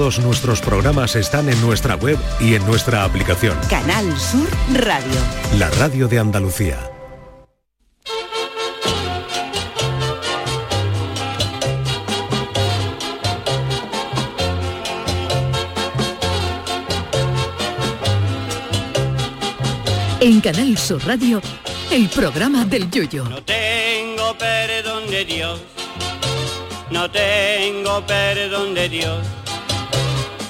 Todos nuestros programas están en nuestra web y en nuestra aplicación. Canal Sur Radio. La radio de Andalucía. En Canal Sur Radio, el programa del Yoyo. No tengo perdón de Dios, no tengo perdón de Dios,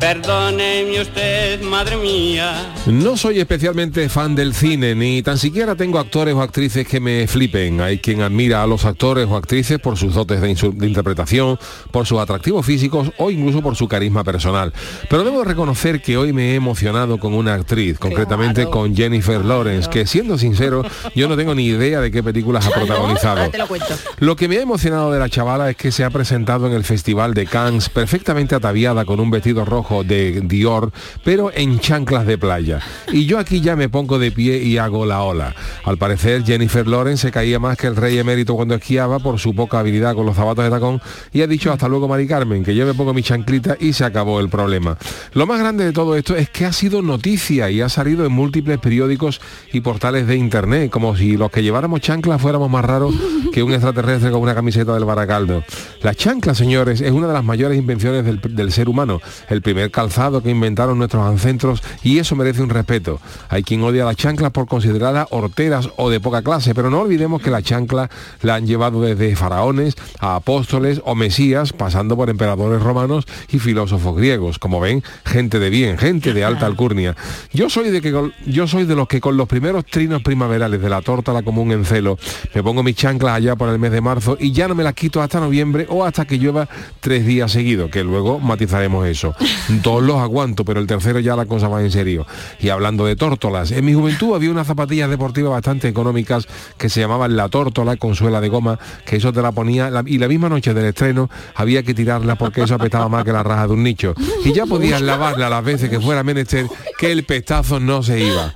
Perdóneme usted, madre mía. No soy especialmente fan del cine, ni tan siquiera tengo actores o actrices que me flipen. Hay quien admira a los actores o actrices por sus dotes de, interpretación, por sus atractivos físicos o incluso por su carisma personal. Pero debo reconocer que hoy me he emocionado con una actriz, concretamente con Jennifer Lawrence, que siendo sincero, yo no tengo ni idea de qué películas ha protagonizado. te lo cuento. Lo que me ha emocionado de la chavala es que se ha presentado en el Festival de Cannes perfectamente ataviada con un vestido rojo de Dior, pero en chanclas de playa. Y yo aquí ya me pongo de pie y hago la ola. Al parecer Jennifer Lawrence se caía más que el rey emérito cuando esquiaba por su poca habilidad con los zapatos de tacón y ha dicho hasta luego Mari Carmen, que yo me pongo mi chanclita y se acabó el problema. Lo más grande de todo esto es que ha sido noticia y ha salido en múltiples periódicos y portales de internet, como si los que lleváramos chanclas fuéramos más raros que un extraterrestre con una camiseta del Baracaldo. La chancla, señores, es una de las mayores invenciones del, del ser humano, el primer calzado que inventaron nuestros ancestros y eso merece un respeto. Hay quien odia las chanclas por considerarlas horteras o de poca clase, pero no olvidemos que la chancla la han llevado desde faraones a apóstoles o mesías, pasando por emperadores romanos y filósofos griegos. Como ven, gente de bien, gente de alta alcurnia. Yo soy de que yo soy de los que con los primeros trinos primaverales de la tórtola común en celo, me pongo mis chanclas allá por el mes de marzo y ya no me las quito hasta noviembre o hasta que llueva tres días seguidos, que luego matizaremos eso. Dos los aguanto, pero el tercero ya la cosa va en serio. Y hablando de tórtolas, en mi juventud había unas zapatillas deportivas bastante económicas que se llamaban la tórtola con suela de goma, que eso te la ponía y la misma noche del estreno había que tirarla porque eso apestaba más que la raja de un nicho. Y ya podías lavarla las veces que fuera menester que el pestazo no se iba.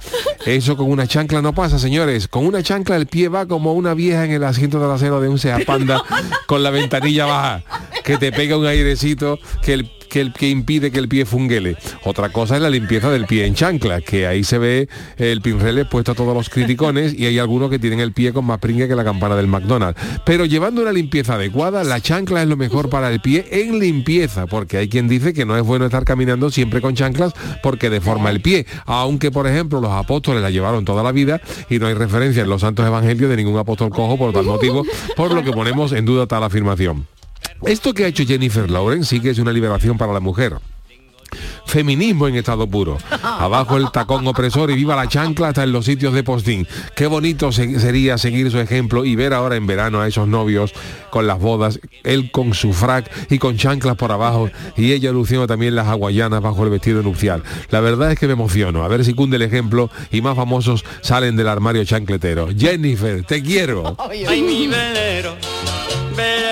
Eso con una chancla no pasa, señores. Con una chancla el pie va como una vieja en el asiento trasero de un Seat Panda con la ventanilla baja, que te pega un airecito que el que, impide que el pie funguele. Otra cosa es la limpieza del pie en chancla, que ahí se ve el pinrele puesto a todos los criticones y hay algunos que tienen el pie con más pringue que la campana del McDonald's. Pero llevando una limpieza adecuada, la chancla es lo mejor para el pie en limpieza, porque hay quien dice que no es bueno estar caminando siempre con chanclas porque deforma el pie, aunque por ejemplo los apóstoles la llevaron toda la vida y no hay referencia en los santos evangelios de ningún apóstol cojo por tal motivo, por lo que ponemos en duda tal afirmación. Esto que ha hecho Jennifer Lawrence sí que es una liberación para la mujer. Feminismo en estado puro. Abajo el tacón opresor y viva la chancla hasta en los sitios de postín. Qué bonito se- sería seguir su ejemplo y ver ahora en verano a esos novios con las bodas, él con su frac y con chanclas por abajo y ella luciendo también las hawaianas bajo el vestido nupcial. La verdad es que me emociono. A ver si cunde el ejemplo y más famosos salen del armario chancletero. Jennifer, te quiero.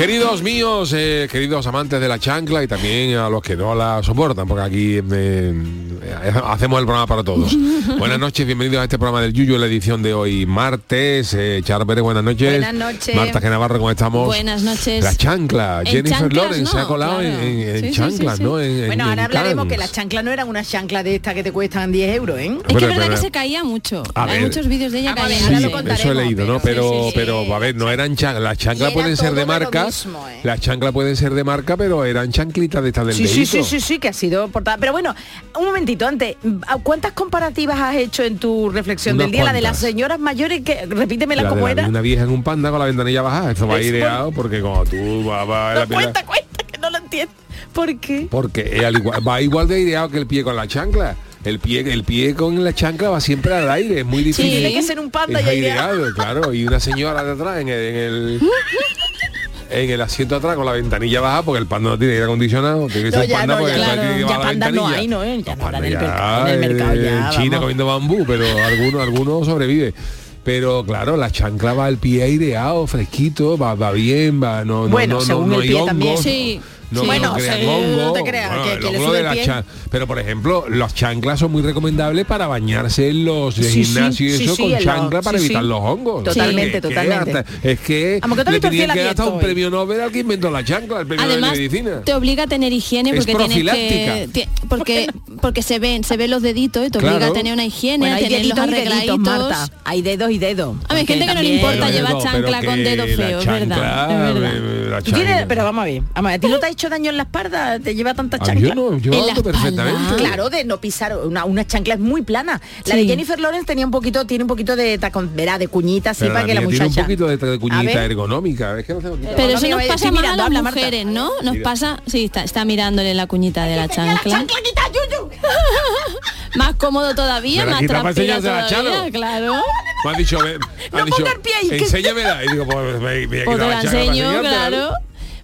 Queridos míos, eh, queridos amantes de la chancla y también a los que no la soportan, porque aquí eh, eh, hacemos el programa para todos. buenas noches, bienvenidos a este programa del Yuyo, la edición de hoy, martes. Eh, Char Pérez, buenas noches. Buenas noches. Marta Genavarro, ¿cómo estamos? Buenas noches. La chancla, En Jennifer Lawrence se ha colado claro. en, en- en Sí, sí, chanclas, sí, sí. ¿no? En- en- Bueno, ahora en hablaremos que la chancla no era una chancla de esta que te cuestan 10 euros, ¿eh? Es que es verdad pero- que se caía mucho. A Hay ver. muchos vídeos de ella Vamos a ver, cayendo. ahora Sí, lo eso he leído, ¿no? pero- Pero, sí, sí, pero sí. a ver, no eran chanclas. Las chanclas pueden ser de marca. Mismo, ¿eh? Las chanclas pueden ser de marca, pero eran chanclitas de estas del Sí, sí, sí, sí, sí, que ha sido portada. Pero bueno, un momentito antes, ¿cuántas comparativas has hecho en tu reflexión Unas del día? La de las señoras mayores, que repítemela La como la- era. Una vieja en un panda con la ventanilla bajada. Esto va Es por- aireado porque como tú vas va, la No, pila- cuenta, cuenta, que no lo entiendo. ¿Por qué? Porque es al igual- va igual de aireado que el pie con la chancla. el pie, el pie con la chancla va siempre al aire, es muy difícil. Tiene que ser un panda Es ya ideal. aireado, claro, y una señora de atrás en el, en el en el asiento atrás con la ventanilla baja porque el panda no tiene aire acondicionado, tiene que No, ser ya panda no, porque ya, entonces claro. tiene que Ya bajar la pandas no ventanilla. hay, ¿no? eh? Ya Los pandas en el, en mercado ya, China vamos. comiendo bambú, pero algunos algunos sobrevive. Pero claro, la chancla va al pie aireado, fresquito, va, va bien, va, no, no, Bueno, no, no, según no el hay pie hongos, también. Sí. No, Sí. no Bueno, crean sí, hongo. no te creas, Bueno, que- que le sube de el pie. Pero por ejemplo, las chanclas son muy recomendables para bañarse en los de Sí, gimnasio y eso sí, con los- chancla para sí, evitar sí. los hongos. Totalmente, Es que totalmente. hasta- es que que le tenían que hasta un premio Nobel al que inventó la chancla, el premio Nobel Además, de medicina. te obliga a tener higiene porque tienes que porque porque se ven se ven los deditos y te obliga Claro. a tener una higiene, Bueno, a hay tener los deditos arregladitos. Marta. Hay dedos y dedos. A Porque gente que no le importa llevar chancla con que dedos feos, es verdad, eh, pero vamos a ver, vamos a ver, ¿a ti no te ha hecho daño en la espalda? ¿Te lleva tanta Ah, chancla? yo no, yo En la ando perfectamente. Claro, de no pisar una, una chancla es muy plana. La Sí. de Jennifer Lawrence tenía un poquito, tiene un poquito de tacón, verá, de cuñita así Pero para que la mía tiene muchacha. un poquito de, de A cuñita ergonómica. Es que no. Pero eso nos pasa más a mirando, las habla, Marta. mujeres, ¿no? Nos Mira. pasa, sí, está, está mirándole la cuñita de la chancla. ¡Chancla, quita, yuyu! Más cómodo todavía, Me la más enseñársela, todavía, claro. Me han dicho, me, me han No dicho, ponga el pie ahí, enséñamela. Y digo, pues me, me a Pues quitar la la chancla enseño, claro.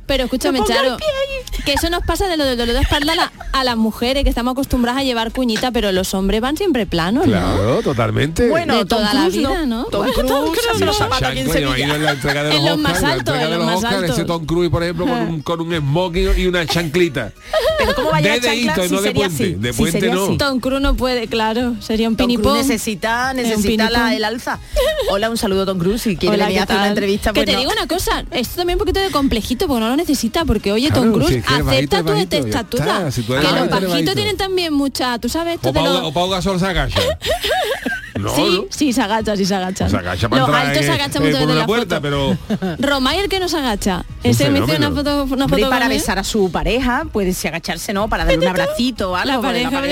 Pero escúchame, Charo, que eso nos pasa de lo del dolor de espalda a, la- a las mujeres, que estamos acostumbradas a llevar cuñita, pero los hombres van siempre planos, ¿no? Claro, totalmente. Bueno, De Tom toda la Cruise vida, ¿no? Tom Bueno, Cruise, Tom Cruise, hace los no. zapatos aquí en Sevilla. en la entrega de los En los Oscars, más la altos, entrega en de los los más Oscars, ese. Tom Cruise, por ejemplo, con un, con un smoking y una chanclita. Pero ¿cómo vaya De la dedito, si no de puente. así? De puente sería no. así. Tom Cruise no puede, claro, sería un Tom pinipón. necesita, necesita la- el alza. Hola, un saludo Tom Cruise si quiere venir a ¿qué hacer una tal? entrevista. Que pues te digo una cosa, esto también un poquito de complejito porque no lo necesita, porque oye, Claro, Tom si Cruise, es que es bajito, acepta tu estatura. si que los bajitos bajito. tienen también mucha, tú sabes esto O de Pau, los... o Pau Gasol se agacha. No, sí, ¿no? sí, se agacha, sí se agacha. Se agacha para Los entrar altos en- se agachan eh, la puerta, foto. pero Romay el que no se agacha. Ese me hizo una foto, una para besar a su pareja, puede ser agacharse, ¿no? Para darle un abracito o algo. La pareja al.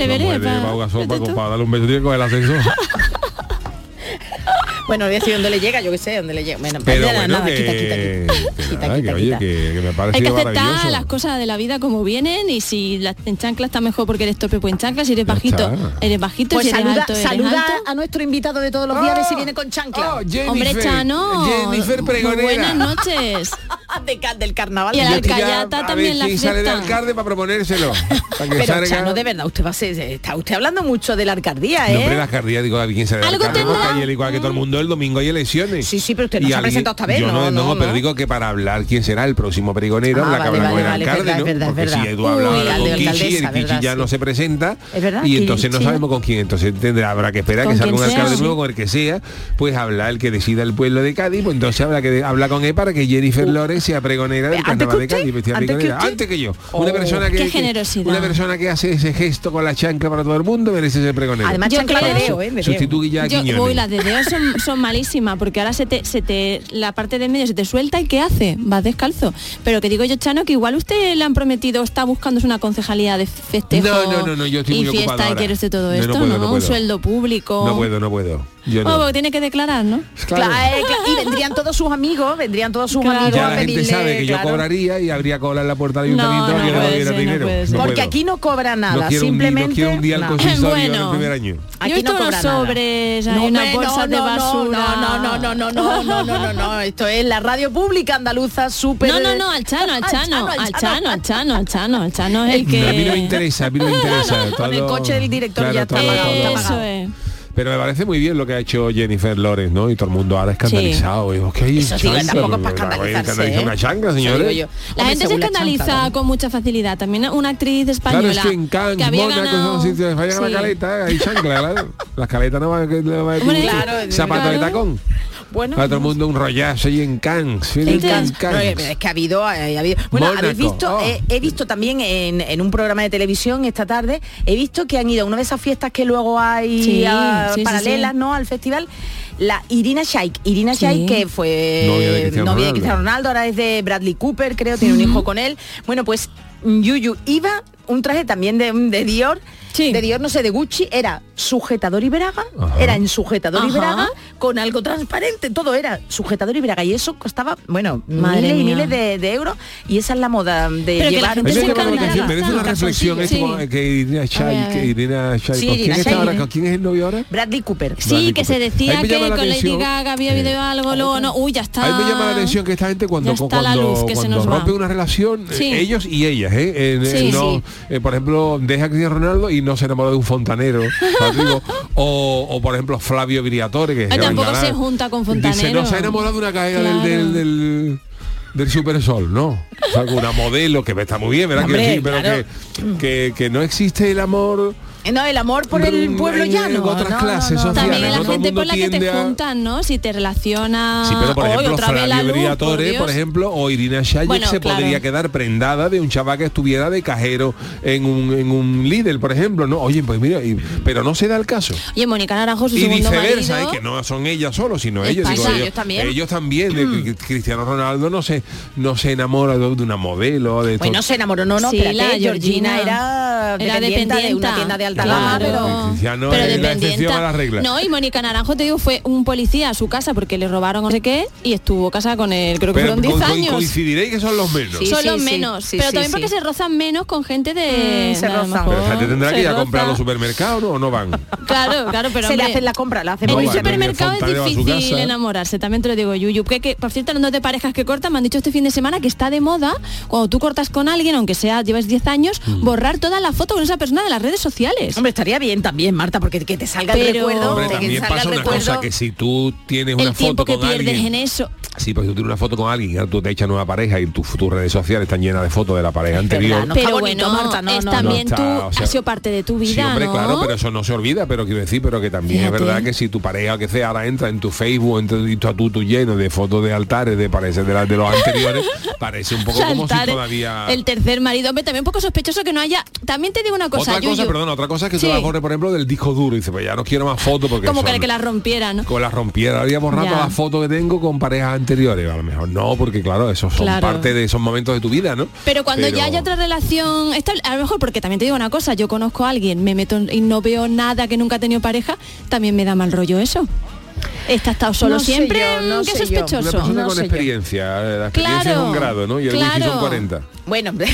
Everest. para, darle un beso tiene el ascensor. Bueno, voy a decir dónde le llega, yo qué sé, dónde le llega. Bueno, Pero nada, bueno, nada, que, quita, quita, quita. que Quita, nada, quita, que, oye, quita. que, que me ha Hay que aceptar las cosas de la vida como vienen y si la, en chancla está mejor porque eres torpe, pues en chancla, si eres bajito, eres bajito, Pues si eres saluda, alto, eres saluda alto. a nuestro invitado de todos los días a ver si viene con chancla. Oh, Jennifer, Hombre, Chano, Jennifer Pregonera. buenas noches. De del carnaval. Y el Alcayata también la quién sale de fiesta. alcalde para proponérselo. Para que Pero salga... Chano, de verdad, usted va a ser, está usted hablando mucho de la alcaldía, ¿eh? No, hombre, la alcaldía, digo, quién sale de Algo alcalde, igual que todo el mundo, el domingo hay elecciones. Sí, sí, pero usted no Y se ha presentado esta vez, yo no, no, pero no. digo que para hablar quién será el próximo pregonero, Ah, la que vale, habla con vale, el vale, es alcalde, ¿no? verdad, Porque verdad. si tú hablas Uy, con Kichi, el Kichi ya sí. no se presenta Es verdad, y entonces no sabemos con quién. Entonces tendrá, habrá que esperar Con que salga un alcalde nuevo, con el que sea, pues hablar el que decida el pueblo de Cádiz, pues entonces habrá que hablar con él para que Jennifer Lores sea pregonera del Uh. ¿Antes carnaval de? Cádiz. ¿Antes que yo. Oh, Una persona que, una persona que hace ese gesto con la chancla para todo el mundo merece ser pregonera. Además, chancla de Deo, ¿eh? Sustituye a Yo, Quiñones. uy, las de Deo son, son malísimas porque ahora se te, se te la parte de medio se te suelta y ¿qué hace? Vas descalzo. Pero que digo yo, Chano, que igual usted le han prometido, está buscando una concejalía de festejo No, no, no, no, yo estoy y muy fiesta y quiere usted todo esto, ¿no? puedo, Un sueldo público. No puedo, no puedo. Yo no. Bueno, porque tiene que declarar, ¿no? Claro. Claro. Y vendrían todos sus amigos, vendrían todos sus amigos ya a la pedirle, gente sabe que yo cobraría y habría cola en la puerta del ayuntamiento no, no, puede ser, dinero. Puede ser. porque aquí no cobra nada, quiero simplemente. Un, día, quiero un día al bueno, el primer año. Aquí yo he no cobra sobres, nada. hay una bolsa de basura. No, no, no, no, no, no, no, no, no, no. Esto es la radio pública andaluza súper. No, no, no, al Chano, al Chano, al Chano, al Chano, al Chano, al Chano es el que. A mí no me interesa, a mí no me interesa. Con el coche del director ya está Eso es. Pero me parece muy bien lo que ha hecho Jennifer Lawrence, ¿no? Y todo el mundo ahora escandalizado. Digo, ¿qué hay Eso sí, tampoco es para escandalizarse, escandalizar ¿eh? una señores. yo. La Hombre, gente se escandaliza con mucha facilidad. También una actriz Claro, española es que en Cannes, que había Mónaco, ganado... son sitios, vayan a la Sí. caleta, hay chancla, claro. Las caletas no van a no van a Hombre, Claro, zapato de tacón. Bueno, Para todo el mundo un rollazo ahí en Cannes. En en Cannes. Es que ha habido, eh, ha habido- bueno Mónaco, habéis visto oh. eh, he visto también en, en un programa de televisión esta tarde he visto que han ido a una de esas fiestas que luego hay Sí, sí, sí, paralelas sí. no al festival la Irina Shayk Irina Sí. Shayk que fue Novia de Cristiano novia de Ronaldo. Cristiano Ronaldo ahora es de Bradley Cooper creo tiene un hijo con él bueno pues Yuyu iba un traje también de, de Dior Sí. de Dior, no sé, de Gucci, era sujetador y braga, Ajá. era en sujetador y Ajá. braga, con algo transparente, todo era sujetador y braga. Y eso costaba, bueno, Madre miles y mía. miles de, de euros. Y esa es la moda de Pero que la llevar gente Merece se reflexión, merece una reflexión Sí. esto como que Irina ver. que Irina Chay, Sí, ¿con quién Irina está Shayk. ahora? ¿Con quién es el novio ahora? Bradley Cooper. Sí, Bradley que se Cooper. decía Ahí me que la con Lady. Gaga había Eh. video algo, luego no, uy, ya está. A mí me llama la atención que esta gente cuando, cuando, luz que se cuando nos va. rompe una relación, eh, ellos y ellas, ¿eh? Eh, eh, Sí, no, sí. eh, por ejemplo, deja a Cristiano Ronaldo y no se enamora de un fontanero, o, o, por ejemplo Flavio Viriatore, que Ay, que tampoco se junta con Dice, no fontanero. se ha enamorado de una caída Claro. del, del, del, del Supersol, no. O sea, una modelo que está muy bien, ¿verdad? Hombre, que, sí, pero claro. que, que, que no existe el amor No, el amor por el pueblo en- llano. otras No, no, clases no, no. sociales, También no la gente por la que te a- juntan, ¿no? Si te relaciona Sí, pero por hoy ejemplo, otra vez la Flavio luz, Briatore, por por, ejemplo, o Irina Shayk Bueno, se claro. podría quedar prendada de un chaval que estuviera de cajero en un, en un líder, por ejemplo, ¿no? Oye, pues mira, y- pero no se da el caso. Oye, Mónica Naranjo, su Y segundo viceversa, marido. ¿eh? que no son ellas solo, sino ellos. digo, ellos también. Ellos también, de que Cristiano Ronaldo no se, no se enamora de, una modelo, de Bueno, todo. se enamoró, no, no, Sí, espérate, la Georgina Georgina era, Era dependienta de una tienda de alta Claro. pero... Cristiano pero es la dependienta. excepción a la regla. No, y Mónica Naranjo, te digo, fue un policía a su casa porque le robaron no sé qué y estuvo casada con él, creo que Pero fueron 10 co- co- años. coincidiréis que son los menos. Sí, son sí, los sí, menos, sí, pero sí, también sí. porque se rozan menos con gente de... Mm, se rozan. Pero gente tendrá se que ir a comprar a los supermercados ¿no? o no van. Claro, claro, pero se le hacen la compra, la hacen No en el supermercado es difícil casa. enamorarse, también te lo digo, Yuyu. Que, que, por cierto, hablando de parejas que cortan, me han dicho este fin de semana que está de moda, cuando tú cortas con alguien, aunque sea lleves 10 años, Mm. borrar toda la foto con esa persona de las redes sociales. Hombre, estaría bien también, Marta, porque que te salga el Pero- recuerdo, Hombre, de que también salga pasa el una recuerdo. cosa, que si tú tienes una el foto que con pierdes alguien... en eso. Sí, pues si tú tienes una foto con alguien y ahora tú te echas nueva pareja y tus tus redes sociales están llenas de fotos de la pareja anterior. no está pero bonito, bueno, Marta, no, es no, también no tú, está, o sea, ha sido parte de tu vida, sí, claro, pero eso no se olvida, pero quiero decir, pero que también Fíjate. es verdad que si tu pareja que sea ahora entra en tu Facebook, en tu, tú, lleno de fotos de altares, de parece de, los anteriores, parece un poco como si todavía... el tercer marido, hombre, también un poco sospechoso que no haya. También te digo una cosa, otra cosa es que Sí. tú la borres, por ejemplo, del disco duro y dices, pues ya no quiero más fotos porque como que, son- que la rompiera, ¿no? con la rompiera había borrado Ya. las fotos que tengo con parejas anteriores a lo mejor no porque claro esos son Claro. parte de esos momentos de tu vida no Pero cuando Pero- ya hay otra relación estable, a lo mejor porque también te digo una cosa, yo conozco a alguien, me meto y no veo nada que nunca ha tenido pareja, también me da mal rollo eso. Esta ha estado solo No siempre, yo, no qué sé yo. una sospechoso. persona No con yo. experiencia eh, la experiencia Claro, es un grado no y el wifi son claro. 40 Bueno, bueno,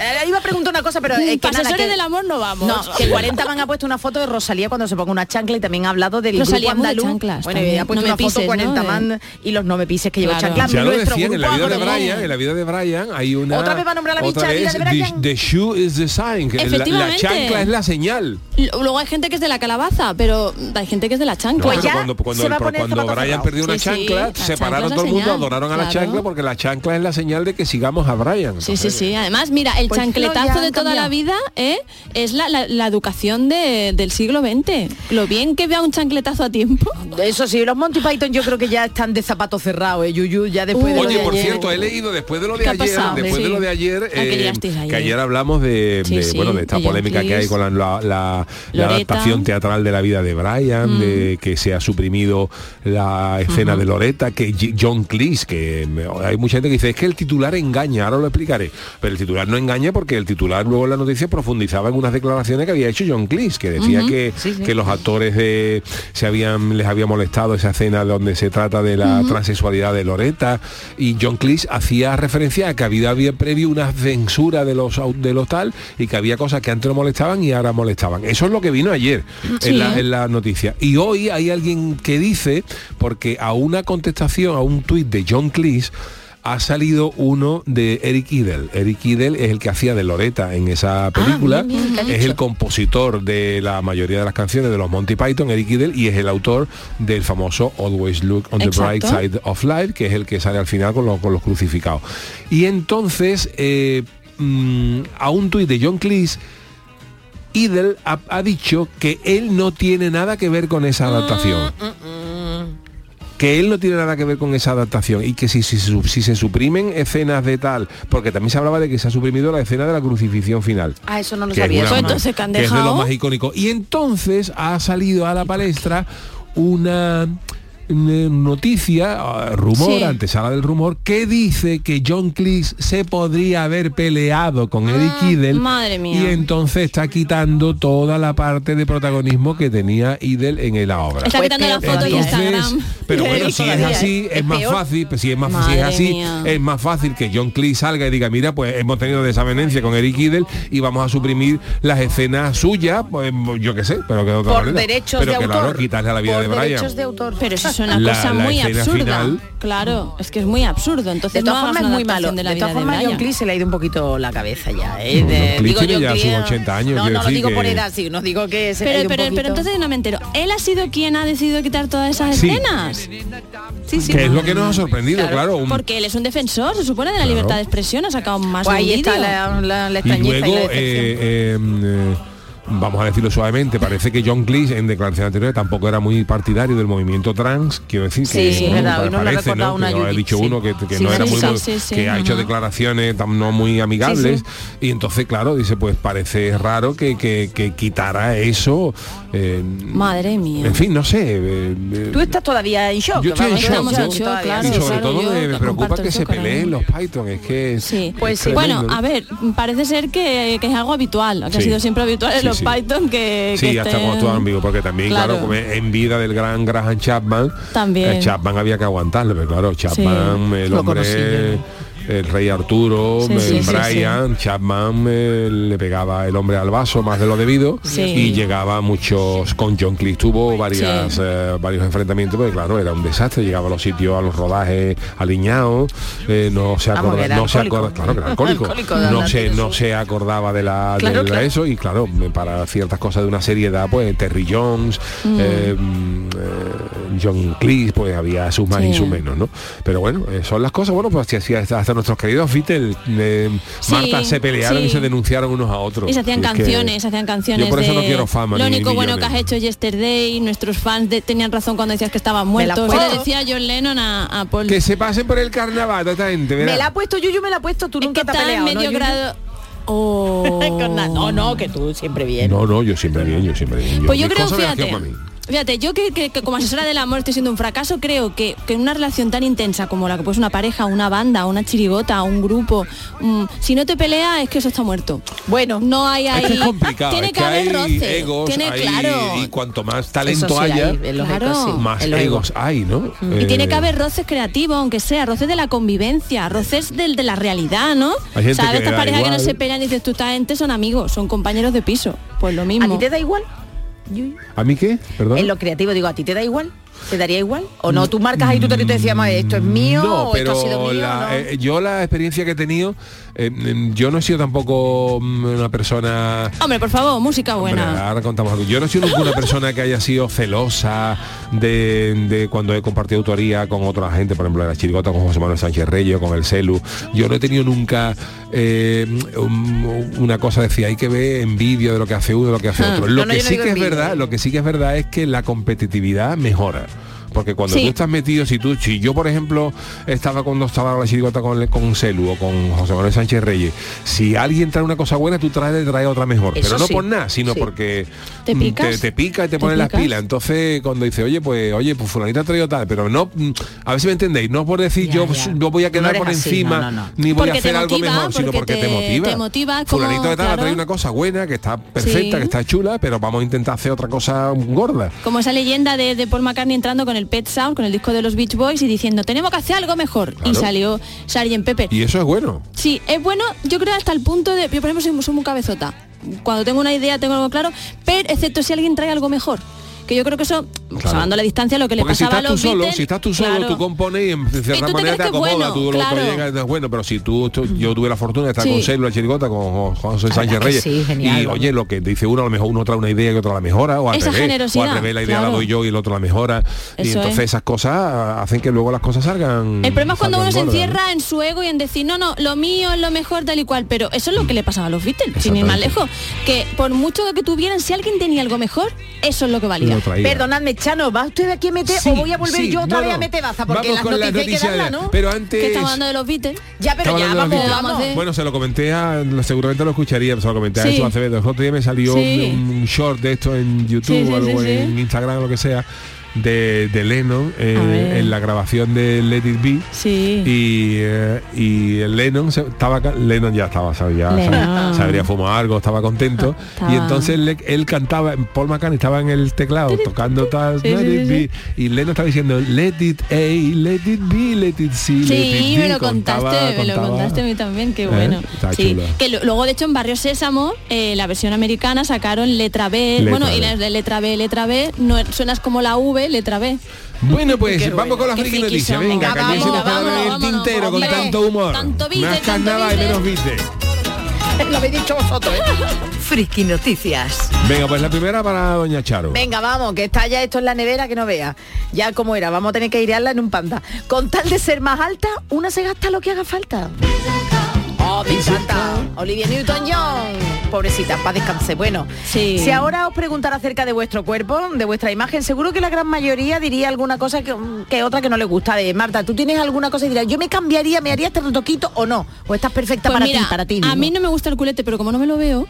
eh, iba a preguntar una cosa, pero es que nada, que- del amor no vamos. No, que 40 van ha puesto una foto de Rosalía cuando se ponga una chancla y también ha hablado del Rosalía grupo muy de andaluz. chanclas bueno, también. y ha puesto No una foto pises, 40 ¿no? man y los no me pises que lleva chanclas. ya lo decían en la vida de. Brian en la vida de Brian hay una Otra vez va a nombrar la bicha, vez, vida de Brian. the, the shoe is the sign que la, la Efectivamente. chancla es la señal Luego hay gente que es de la calabaza, pero hay gente que es de la chancla. Pues ya cuando, cuando, se va a el- poner cuando zapato Brian cerrado. perdió una Sí, sí, chancla, la separaron todo el mundo, adoraron a la chancla porque la chancla es la señal de que sigamos a Brian. Sí, sí. Además, mira, el Pues chancletazo de toda la vida ¿eh? es la, la- la educación de- del siglo XX. Lo bien que vea un chancletazo a tiempo. Eso sí, los Monty Python yo creo que ya están de zapato cerrado, eh, Yuyu, ya después de lo Oye, de por ayer. cierto, he leído después de lo de ¿Qué ha ayer, pasado? después Sí. de lo de ayer, Ah, que eh, ayer. que ayer hablamos de, Sí, de, sí, bueno, de esta polémica que hay con la, la- la- la Loretta. adaptación teatral de la vida de Brian, de que se ha suprimido la escena de Loretta, que John Cleese, que me- hay mucha gente que dice, es que el titular engaña, ahora lo explicaré, pero el titular no engaña porque el titular luego en la noticia profundizaba en unas declaraciones que había hecho John Cleese, que decía que, que los actores de, se habían, les había molestado esa escena donde se trata de la transexualidad de Loretta y John Cleese hacía referencia a que había, había previo una censura de los de los tal y que había cosas que antes no molestaban y ahora molestaban. Eso es lo que vino ayer Sí. en, la, en la noticia. Y hoy hay alguien que dice, porque a una contestación, a un tuit de John Cleese, ha salido uno de Eric Idle. Eric Idle es el que hacía de Loretta en esa película. bien, bien, ¿qué ha es el compositor de la mayoría de las canciones de los Monty Python, Eric Idle, y es el autor del famoso Always Look on the Bright. Side of Life, que es el que sale al final con, los- con los crucificados. Y entonces, eh, mm, a un tuit de John Cleese, Idle ha, ha dicho que él no tiene nada que ver con esa adaptación. Que él no tiene nada que ver con esa adaptación y que si, si, si, si se suprimen escenas de tal, porque también se hablaba de que se ha suprimido la escena de la crucifixión final. Ah, eso no lo es sabía. una entonces que han que es de lo dejado. más icónico. Y entonces ha salido a la palestra una noticia, ah, rumor, Sí. antesala del rumor, que dice que John Cleese se podría haber peleado con Eddie Idle Ah, madre mía. y entonces está quitando toda la parte de protagonismo que tenía Idle en la obra. Está Pues la foto Entonces, Instagram. pero bueno, si es así, ¿eh? es, Es más peor. fácil, pues si es más si es así, mía. es más fácil que John Cleese salga y diga, mira, pues hemos tenido desavenencia con Eric Idle y vamos a suprimir las escenas suyas, pues yo qué sé, pero que de otra Por manera. derechos pero de que, autor. claro, quitarle a la vida Por de Brian. derechos de autor. Pero eso es una La- cosa la muy absurda. final- Claro, es que es muy absurdo. De Entonces no todas hagas formas es muy malo. de la De vida todas de formas, John. Cleese se le ha ido un poquito la cabeza ya. ¿eh? No, De- digo tiene John ya sus Cleese- 80 años, No, no lo digo por que- edad, sí, no digo que se le ha Pero, ido un pero, poquito. pero entonces no me entero. ¿Él ha sido quien ha decidido quitar todas esas Sí. escenas? Sí, sí. Que es lo que nos ha sorprendido, Claro, claro. un- Porque él es un defensor, se supone, de la Claro. libertad de expresión. Ha sacado más Pues de un ahí está la, la, la y extrañeza luego, y la decepción. eh, eh, eh, vamos a decirlo suavemente, parece que John Cleese en declaración anterior tampoco era muy partidario del movimiento trans, quiero decir Sí, que sí, es parece, ¿no? una que dicho sí. uno que, que Sí, no era muy sí, muy- sí, sí, que ha hecho declaraciones tan no muy amigables y entonces claro dice pues parece raro que, que- que quitara eso eh, Madre mía. en fin no sé eh, eh, Tú estás todavía en shock. yo estoy en vamos, shock, estamos yo- en shock, todavía. claro, y sobre claro, todo me, preocupa que se peleen los Python es que Sí, es sí. bueno, tremendo, ¿no? a ver, parece ser que, que es algo habitual, que ha sido siempre habitual en Sí, sí. Python que, Sí, que hasta estén- cuando amigo, porque también, claro, Claro. como en vida del gran Graham Chapman, También. eh, Chapman había que aguantarlo, pero claro, Chapman, el Lo hombre, el rey Arturo, Sí, el sí, sí, Brian, Chapman eh, le pegaba el hombre al vaso más de lo debido. Y llegaba muchos, con John Cleese tuvo varias, eh, varios enfrentamientos, porque claro, era un desastre, llegaba a los sitios, a los rodajes aliñados, eh, no se acordaba, no se acordaba, claro que era alcohólico, no se, no se acordaba de la, Claro, de la claro. eso. Y claro, para ciertas cosas de una seriedad, pues Terry Jones, Mm. John Cleese, pues había sus más y sus menos, ¿no? Pero bueno, eh, son las cosas, bueno, pues así hasta, hasta nuestros queridos Beatles, eh, Sí, Marta, se pelearon sí. y se denunciaron unos a otros. Y se hacían que canciones, se hacían canciones. Yo por eso de, no quiero fama. Lo ni único bueno que has hecho yesterday, nuestros fans de- tenían razón cuando decías que estaban Me la muertos. Le decía John Lennon a, a Paul. Que se pasen por el carnaval, esta gente, Me verá. la ha puesto Yuyu, me la ha puesto, tú Es nunca que te has está en ¿no, medio Yuyu? grado. Oh. No, no, que tú siempre bien. No, no, yo siempre bien, yo siempre bien. Pues yo creo, me fíjate. Fíjate, yo que, que- que como asesora del amor estoy siendo un fracaso, creo que, que en una relación tan intensa como la que puede ser una pareja, una banda, una chirigota, un grupo, mm, si no te pelea es que eso está muerto. Bueno, No hay ahí. Es que es complicado, Tiene es que, que haber roce. egos, tiene, hay- claro. y cuanto más talento sí, haya, hay, en los Claro. egos, sí, más en los egos hay, ¿no? Y tiene Eh, que haber roces creativos, aunque sea, roces de la convivencia, roces del, de la realidad, ¿no? Hay ¿Sabes? Estas parejas que no se pelean y dices, tú esta gente son amigos, son compañeros de piso. Pues lo ¿A mismo. ti te da igual? ¿A mí qué? ¿Perdón? En lo creativo digo, ¿a ti te da igual? ¿Te daría igual? ¿O no? Tú marcas ahí tu territorio y decías, "Ma, esto es mío No, o pero esto ha sido mío? la- ¿no? eh, yo la experiencia que he tenido, eh, mm, yo no he sido tampoco mm, una persona... Hombre, por favor, música Hombre, buena. ahora contamos algo. Yo no he sido nunca una persona que haya sido celosa de, de cuando he compartido autoría con otra gente, por ejemplo, la chirigota con José Manuel Sánchez Reyes, con el Celu. Yo no he tenido nunca eh, un- una cosa de decir, hay que ver envidia de lo que hace uno, de lo que hace Ah. otro. Lo No, que no sí que es envidia. verdad, lo que sí que es verdad es que la competitividad mejora. Porque cuando Sí. tú estás metido, si tú, si yo por ejemplo estaba cuando estaba la chirigota con, con Celu o con José Manuel Sánchez Reyes, si alguien trae una cosa buena, tú traes, traes otra mejor. Eso pero no sí, por nada, sino sí. porque ¿Te mm, te, te pica y te, ¿Te pone las pilas. Entonces cuando dice, oye, pues, oye, pues fulanita ha traído tal, pero no, mm, a ver si me entendéis, no por decir Ya, yo, ya. yo voy a no quedar por así, encima, no, no, no. ni voy a Porque hacer algo motiva, mejor, sino porque te, motiva. te motiva como- Fulanito de tal claro. traído una cosa buena, que está perfecta, que está chula, pero vamos a intentar hacer otra cosa gorda. Como esa leyenda de, de Paul McCartney entrando con el Pet Sound, con el disco de los Beach Boys y diciendo, tenemos que hacer algo mejor. Claro. Y salió Sgt. Pepper. Y eso es bueno. Sí, es bueno, yo creo hasta el punto de, yo por ejemplo soy, soy muy cabezota. Cuando tengo una idea tengo algo claro, pero excepto si alguien trae algo mejor. Que yo creo que eso, salvando la distancia, lo que le Porque si pasaba estás a los tú solo, Beatles, si estás tú solo, claro. tú compones y en cierta te manera te acomodas, bueno, tú lo claro. llegas, bueno, pero si tú, tú- yo tuve la fortuna de estar Sí. con Celo, la chirigota, con Jo- José Sánchez Reyes, sí, genial, y oye, lo que dice uno, a lo mejor uno trae una idea y otro la mejora, o al Esa revés, o generosidad, al revés la idea la claro. doy yo y el otro la mejora, y Eso entonces es. esas cosas hacen que luego las cosas salgan El problema es cuando uno se encierra en su ego y en decir, no, no, lo mío es lo mejor tal y cual, pero eso es lo que le pasaba a los Beatles, sin ir más lejos. Que por mucho que tuvieran, si alguien tenía algo mejor, eso es lo que valía. Perdonadme, Chano, ¿va usted aquí a meter Sí, o voy a volver sí, yo otra no, vez a meter baza? Porque las noticias, las hay que de- ¿no? Pero Que antes... estamos hablando de los Beatles. Ya, pero ya, vamos, vamos. vamos. de- Bueno, se lo comenté a, seguramente lo escucharía, se lo comenté a Sí. Acevedo. El otro día me salió Sí. un, un short de esto en YouTube Sí, sí, o algo sí, sí. en Instagram o lo que sea. De, de Lennon eh, en la grabación de Let It Be. Sí. Y, eh, y Lennon se- estaba Lennon ya estaba se habría fumado algo estaba contento Estaba- y entonces le- él cantaba Paul McCartney estaba en el teclado tocando tal Sí, Let sí, It sí, Be y Lennon estaba diciendo Let it A Let it be Let it see let it Sí, be", me lo contaba- contaste, me lo contaste a mí también, qué ¿Eh? bueno. Sí, que luego de hecho en Barrio Sésamo, eh, la versión americana sacaron letra B, Letra bueno, y B. las de letra B, letra B, no suenas como la V, letra B. bueno pues Qué vamos bueno. con las friki noticias venga, que se nos queda vámonos, en el tintero con tanto humor Tanto más carnaval y menos viste Lo habéis dicho vosotros, ¿eh? Friki Noticias. venga pues la primera para doña Charo Venga, vamos, que está ya esto en la nevera que no vea. Ya como era, vamos a tener que airearla en un panda. Con tal de ser más alta, una se gasta lo que haga falta. Oh, me encanta. Olivia Newton-John. Pobrecita, para descanse. Bueno, Sí. si ahora os preguntara acerca de vuestro cuerpo, de vuestra imagen, seguro que la gran mayoría diría alguna cosa que, que otra que no le gusta. De Marta, ¿tú tienes alguna cosa y dirás, yo me cambiaría, me haría este retoquito o no? ¿O estás perfecta Pues para mira, ti, para ti? a digo? mí no me gusta el culete, pero como no me lo veo,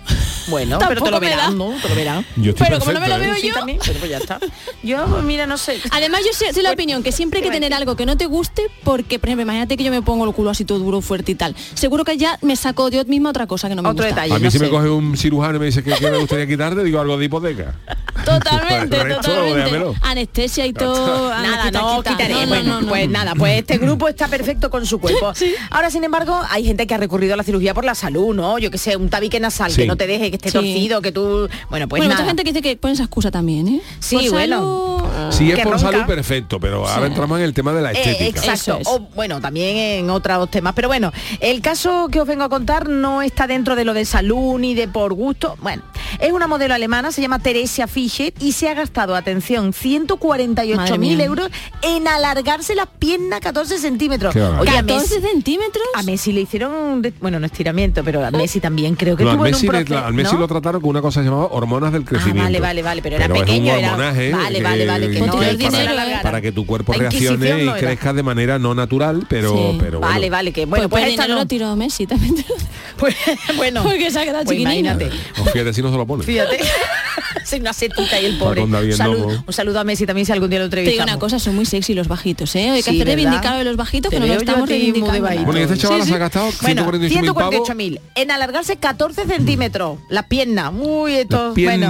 Bueno, pero te tampoco lo me da. verán, ¿no? Te lo verán. yo estoy Pero como no me lo veo ¿eh? Sí, yo- también, pero pues ya está. Yo, pues mira, no sé. Además yo sé, sé la opinión que siempre hay que ¿qué tener algo que no te guste porque, por ejemplo, imagínate que yo me pongo el culo así todo duro, fuerte y tal. Seguro que ya me saco yo misma otra cosa que no me Otro gusta. detalle. a mí no si me coge un cirujano y me dice que, que me gustaría quitarte digo algo de hipoteca Totalmente, resto, totalmente. Anestesia y todo. Nada, quita, no, quita. quitaré. No, no, bueno, no, no. pues nada, pues este grupo está perfecto con su cuerpo. Ahora, sin embargo, hay gente que ha recurrido a la cirugía por la salud, ¿no? Yo que sé, un tabique nasal Sí. que no te deje, que esté Sí. torcido, que tú... Bueno, pues bueno, nada. mucha gente que dice que pone esa excusa también, ¿eh? Sí, Por bueno. salud. Si es por ronca. salud, perfecto, pero ahora entramos en el tema de la Eh, estética. exacto. Es. O, bueno, también en otros temas. Pero bueno, el caso que os vengo a contar no está dentro de lo de salud ni de por gusto. Bueno, es una modelo alemana, se llama Teresia Fischer y se ha gastado, atención, 148 Madre mil mía. euros en alargarse las piernas 14 centímetros. Messi, 14 centímetros. a Messi le hicieron, de- bueno, no estiramiento, pero a Messi también creo que No, al, tuvo en un Messi le, Messi ¿no? lo trataron con una cosa llamada hormonas del crecimiento. Ah, vale, vale, vale, pero era pequeño, un era- hormonaje vale, vale, que no es es dinero, para, ¿eh? para que tu cuerpo La reaccione y no era. crezca de manera no natural, pero, Sí. pero bueno. Vale, vale, que bueno, pues, pues, esta no. lo tiró Messi también. te lo- Pues, bueno, Porque se ha quedado pues imagínate. O fíjate si no se lo pone. Fíjate. Sin una setita y el pobre. David Un saludo, Novo. un saludo a Messi también si algún día lo Te digo entrevistamos. una cosa, son muy sexy los bajitos, ¿eh? Hay que Sí, hacer reivindicar de los bajitos Te que no lo estamos muy reivindicando. Bueno, y esta chavala se ha gastado Bueno, 148.000 pavos. 148.000 en alargarse 14 centímetros las piernas. Uy, esto bueno.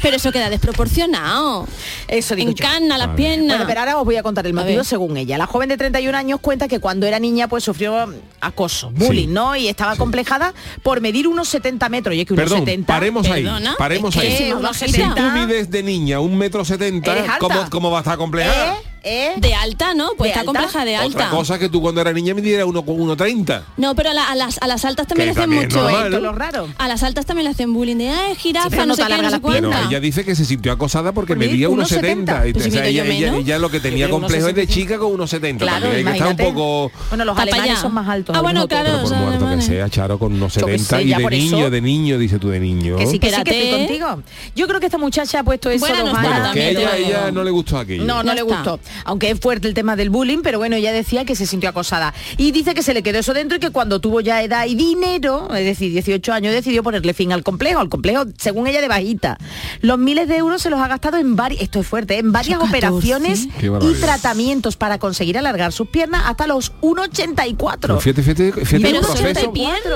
Pero eso queda desproporcionado. Eso digo yo. Encarna las Vale. piernas. Bueno, pero ahora os voy a contar el motivo según ella. La joven de 31 años cuenta que cuando era niña pues sufrió acoso, bullying, Sí. ¿no? Y estaba complejada por medir unos 70 metros. Y es que unos Perdón, 70... paremos ahí, Perdona, paremos es que ahí. unos bajita. Si 70... tú mides de niña un metro Eres setenta, alta. ¿cómo, ¿cómo va a estar compleja? ¿Eh? ¿Eh? De alta, ¿no? Pues ¿De está alta? compleja de alta. Otra cosa que tú cuando eras niña midieras uno con 1,30. No, pero a, la- a las, a las altas también Que le hacen también mucho. es normal, lo raro. A las altas también le hacen bullying de ay, jirafa, Sí, no, no sé te qué, no sé cuánta. Pero ella dice que se sintió acosada porque Por medía 1,70. 1,70. Y Pues si o sea, ella, ella- menos. ella lo que tenía complejo es de 1,65. chica con 1,70. Claro, también hay que estar un poco... Bueno, los alemanes son más altos. Ah, bueno, claro. Pero por muerto que sea, Charo, con unos Yo que 70 sé, y ya de niño, de niño, dice tú de niño. Que sí, que sí, que estoy Espérate. contigo. Yo creo que esta muchacha ha puesto eso. Bueno, que ella, no le gustó aquello. No, no le gustó. Aunque es fuerte el tema del bullying, pero bueno, ella decía que se sintió acosada. Y dice que se le quedó eso dentro y que cuando tuvo ya edad y dinero, es decir, 18 años, decidió ponerle fin al complejo, al complejo, según ella, de bajita. Los miles de euros se los ha gastado en varias, esto es fuerte, ¿eh? en varias 14. operaciones y tratamientos para conseguir alargar sus piernas hasta los 1,84. Pero fíjate, fíjate, fíjate el proceso.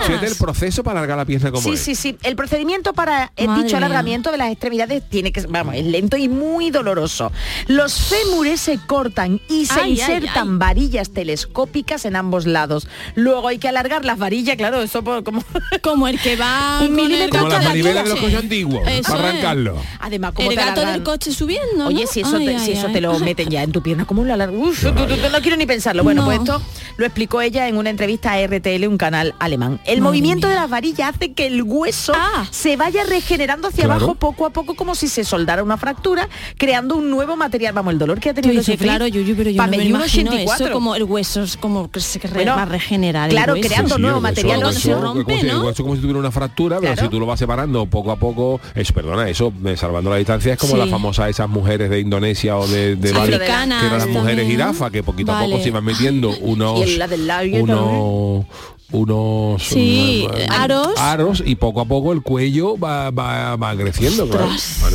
Fíjate el proceso para alargar la pierna como Sí, es. sí, sí. El procedimiento para el Madre dicho mía. alargamiento de las extremidades tiene que, vamos, es lento y muy doloroso. Los fémures se cortan y se Ay, insertan ay. varillas telescópicas en ambos lados. Luego hay que alargar las varillas, claro, eso por- como Como el que va Un milímetro el Como gato las del manivelas de los coche. coches antiguos, Eso para es. arrancarlo. además como El te gato alargan- del coche subiendo, Oye, ¿no? si eso, Ay, te, ay, si eso ay. te lo meten ya en tu pierna, ¿cómo lo alargan? Uf, tú- tú- tú- no quiero ni pensarlo. Bueno, No. pues esto lo explicó ella en una entrevista a RTL, un canal alemán. El Madre movimiento mía. de las varillas hace que el hueso Ah. se vaya regenerando hacia Claro. abajo poco a poco como si se soldara una fractura, creando un nuevo material. Vamos, el dolor que ha tenido sufrir claro, Yuyu, pero yo pa' no me imagino 84. eso como el hueso es como que se Bueno, va a regenerar el claro, hueso. creando Sí, nuevo hueso- material, el no hueso- se rompe, como si- ¿no? El hueso como si tuviera una fractura, pero si tú lo vas separando poco a poco, es perdona, eso, eh, salvando la distancia, es como Sí. las famosas esas mujeres de Indonesia o de, de Sí, Bali, africanas que eran las mujeres jirafa, que poquito a poco se iban metiendo unos, Y el- la del labio unos unos Sí, mm, aros. aros y poco a poco el cuello va, va, va creciendo. claro.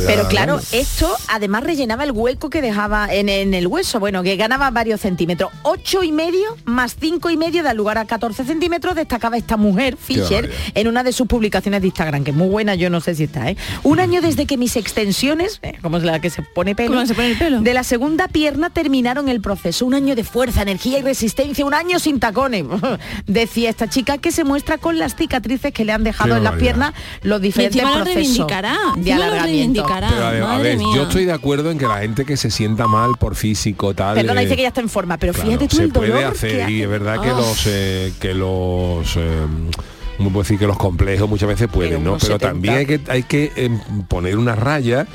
Pero claro, esto además rellenaba el hueco que dejaba en, en el hueso, bueno, que ganaba varios centímetros. Ocho y medio más cinco y medio da lugar a 14 centímetros, destacaba esta mujer, Fisher, en una de sus publicaciones de Instagram, que es muy buena, yo no sé si está, ¿eh? Un año desde que mis extensiones, eh, como es la que se pone pelo, ¿Cómo se pone el pelo? de la segunda pierna terminaron el proceso. Un año de fuerza, energía y resistencia, un año sin tacones, decía esta chica que se muestra con las cicatrices que le han dejado Qué en las piernas los Y diferentes encima lo procesos reivindicará. de encima lo alargamiento. reivindicará. Pero a ver, yo estoy de acuerdo en que la gente que se sienta mal por físico tal Perdona, eh, dice que ya está en forma, pero claro, fíjate tú se el dolor puede que hacer y hace. es verdad que Ah. los eh, que los eh, ¿cómo puedo decir que los complejos muchas veces pueden, Pero ¿no? Pero 70. también hay que hay que em, poner una raya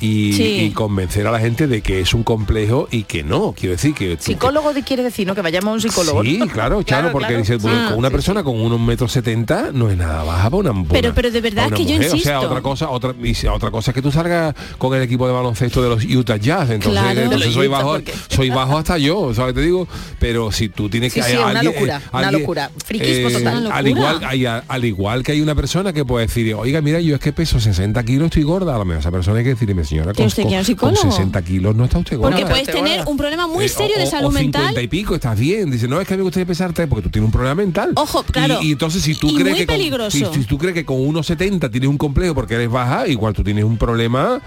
y, Sí. y convencer a la gente de que es un complejo y que no. Quiero decir que Psicólogo de- quiere decir, ¿no? Que vayamos a un psicólogo. Sí, claro, Charo, porque claro. dice, bueno, Ah, una sí, persona con unos metros setenta no es nada baja para una Pero- pero de verdad que yo mujer. O sea, insisto. otra cosa, otra, otra cosa es que tú salgas con el equipo de baloncesto de los Utah Jazz, entonces, Claro. soy bajo, porque- soy bajo hasta yo, ¿sabes? Te digo, pero si tú tienes que sí, una locura, una locura. Friquismo total. Una Al igual, hay- al igual que hay una persona que puede decir, oiga, mira, yo es que peso 60 kilos, estoy gorda, a lo mejor esa persona hay que decirle, señora, ¿Tiene con, usted que ir al con- con psicólogo? 60 kilos no está usted gorda. Porque puedes te tener un problema muy Eh, serio o- de o salud 50 mental. y pico, estás bien. Dice, no, es que me gustaría pesar porque tú tienes un problema mental. Ojo, claro. Y, y entonces si tú Y crees muy que con, si, si tú crees que con 1,70 tienes un complejo porque eres baja, igual tú tienes un problema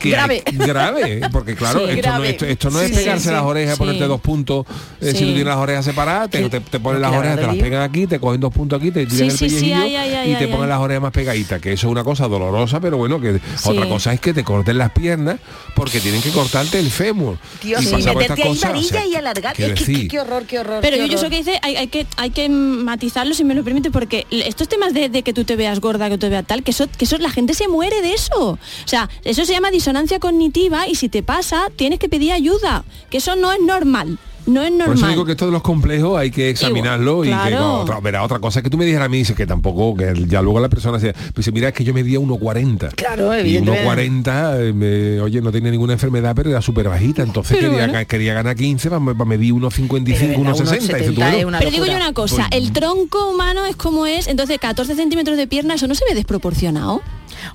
Grave. hay- grave. Porque claro, Sí, esto, No, grave. esto, esto no Sí, es sí, pegarse sí. las orejas, Sí. ponerte dos puntos. eh, Si tú tienes las orejas separadas, te, te, te ponen las orejas, te las pegan aquí, te cogen dos puntos aquí, te tiran Sí, el pellejillo ay, ay, ay, y te ay, ponen ay. las orejas más pegaditas. Que eso es una cosa dolorosa, pero bueno, que Sí. otra cosa es que te corten las piernas porque tienen que cortarte el fémur. Dios, Y meterte ahí varilla sea, y alargar. qué horror, qué horror. Pero qué yo, eso que dice, hay, hay que hay que matizarlo si me lo permite, porque estos temas de, de que tú te veas gorda, que tú te veas tal, que eso, que eso la gente se muere de eso. O sea, eso se llama disonancia cognitiva y si te pasa, tienes que pedir ayuda, que eso no es normal. No es Por eso normal. digo que esto de los complejos hay que examinarlo y que claro. otra, verá, otra cosa que tú me dijeras a mí dice que tampoco que ya luego la persona se pues dice mira es que yo medía 1.40 Claro, y evidentemente. 1.40 eh, oye no tenía ninguna enfermedad pero era súper bajita entonces Pero quería, bueno. quería ganar 15 para, para medir 1.55 Pero era 1.60 Dice tú, 1,70 bueno, es Pero digo yo una cosa, el tronco humano es como es, entonces 14 centímetros de pierna, eso no se ve desproporcionado.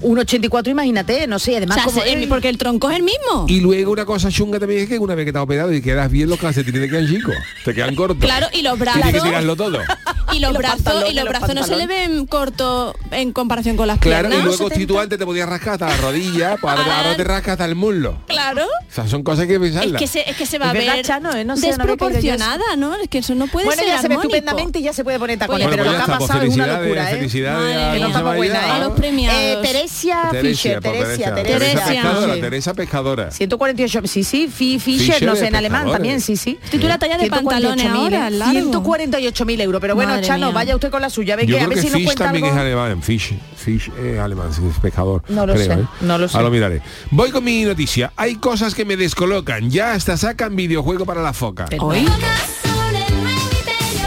Un 84, imagínate, no sé, O además sea, como se- él- porque el tronco es el mismo. y luego una cosa chunga también es que una vez que estás operado y quedas bien los calcetines te quedan chicos te quedan cortos Claro, y los tienes que brazos. tirarlo todo Y los los brazos, y los brazos no se le ven cortos en comparación con las claro y piernas. luego si tú antes te podías rascar hasta la rodilla pues ahora, Ah. ahora te rascas hasta el muslo Claro. o sea son cosas que hay que Es pensarlas que, se, es que se va Es a ver Chano, ¿eh? No sé, desproporcionada, ¿no? Es que eso no puede Bueno, ser ya se ve estupendamente y ya se puede poner tacones, pero pues lo que ha está, pues pasado es una locura, ¿eh? los premiados. Eh, Teresia Fischer, pues, Teresia, Teresa Teresia. pescadora. Teresa pescadora. 148, sí, sí, Fi- Fischer, Fischer no sé, en alemán también, sí, sí. Estoy tú la talla de 148.000, pantalones ahora, ¿eh? largo. 148.000 euros, pero bueno, Madre Chano, mía. vaya usted con la suya, ve Yo que a ver que si nos Fish cuenta también algo. es alemán. Fish, Fish es alemán, es pescador. No lo creo, sé, ¿eh? no lo sé. Ahora lo miraré. Voy con mi noticia. Hay cosas que me descolocan. Ya hasta sacan videojuego para la foca. Hoy.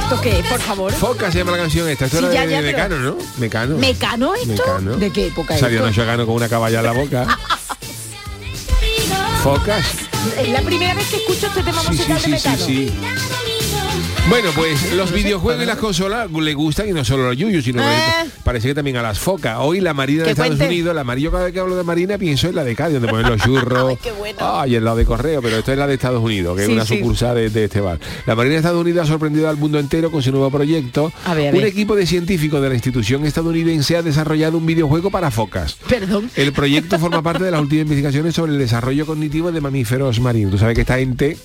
¿Esto qué por favor? Foca se llama la canción esta. Esto Sí, era ya, de, ya, de pero- Mecano, ¿no? Mecano. ¿Mecano esto? Mecano. ¿De qué época es Salió? Nacho Cano con una caballa en la boca. Focas. Es la primera vez que escucho este tema musical de sí, sí, Mecano. sí. Bueno, pues los videojuegos y las consolas le gustan y no solo a los yuyos, sino Eh. parece que también a las focas. Hoy la Marina de Estados cuente. Unidos, la Marina, yo cada vez que hablo de Marina pienso en la de Cádiz, donde ponen los churros. Ay, bueno. Ay, el lado de correo, pero esto es la de Estados Unidos, que Sí, es una sí. sucursal de, de este bar. La Marina de Estados Unidos ha sorprendido al mundo entero con su nuevo proyecto. A ver, a Un equipo de científicos de la institución estadounidense ha desarrollado un videojuego para focas. Perdón. El proyecto forma parte de las últimas investigaciones sobre el desarrollo cognitivo de mamíferos marinos. Tú sabes que esta gente,